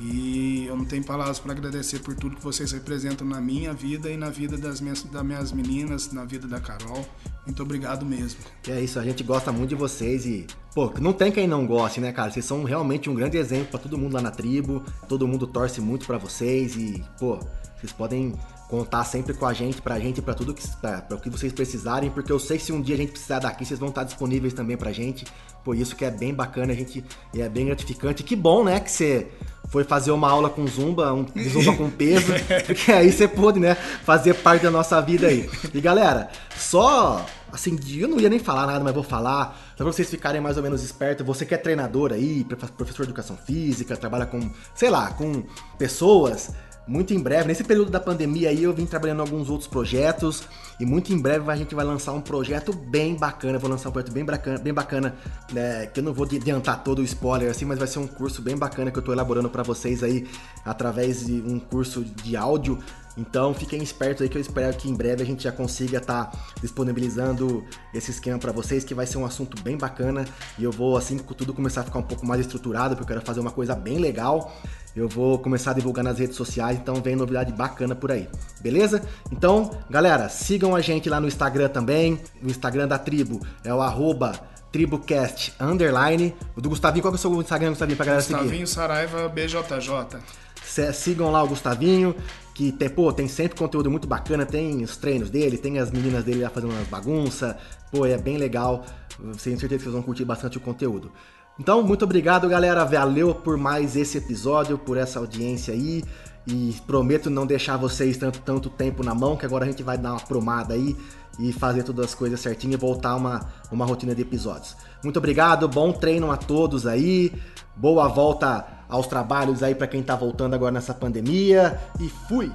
E eu não tenho palavras para agradecer por tudo que vocês representam na minha vida e na vida das minhas, das minhas meninas, na vida da Carol. Muito obrigado mesmo. É isso, a gente gosta muito de vocês e, pô, não tem quem não goste, né, cara? Vocês são realmente um grande exemplo para todo mundo lá na tribo. Todo mundo torce muito para vocês e, pô, vocês podem contar sempre com a gente, pra gente, para tudo que para o que vocês precisarem, porque eu sei que se um dia a gente precisar daqui, vocês vão estar disponíveis também pra gente. Por isso que é bem bacana, a gente é bem gratificante. Que bom, né, que você foi fazer uma aula com zumba, um zumba com peso, porque aí você pôde, né, fazer parte da nossa vida aí. E galera, só assim, eu não ia nem falar nada, mas vou falar, só pra vocês ficarem mais ou menos espertos, você que é treinador aí, professor de educação física, trabalha com, sei lá, com pessoas, muito em breve, nesse período da pandemia aí, eu vim trabalhando alguns outros projetos e muito em breve a gente vai lançar um projeto bem bacana. vou lançar um projeto bem bacana, bem bacana, né, que eu não vou adiantar todo o spoiler assim, mas vai ser um curso bem bacana que eu tô elaborando para vocês aí através de um curso de áudio então fiquem espertos aí que eu espero que em breve a gente já consiga estar tá disponibilizando esse esquema para vocês, que vai ser um assunto bem bacana e eu vou assim tudo começar a ficar um pouco mais estruturado, porque eu quero fazer uma coisa bem legal. Eu vou começar a divulgar nas redes sociais, então vem novidade bacana por aí. Beleza? Então, galera, sigam a gente lá no Instagram também. No Instagram da tribo é o arroba TribuCast underline. O do Gustavinho, qual que é o seu Instagram, Gustavinho, pra galera Gustavinho seguir? Gustavinho Saraiva BJJ. Sigam lá o Gustavinho que tem, pô, tem sempre conteúdo muito bacana, tem os treinos dele, tem as meninas dele lá fazendo umas bagunças, pô, é bem legal, tenho certeza que vocês vão curtir bastante o conteúdo. Então, muito obrigado, galera, valeu por mais esse episódio, por essa audiência aí, e prometo não deixar vocês tanto, tanto tempo na mão, que agora a gente vai dar uma promada aí e fazer todas as coisas certinho e voltar uma, uma rotina de episódios. Muito obrigado, bom treino a todos aí, boa volta aos trabalhos aí para quem tá voltando agora nessa pandemia e fui!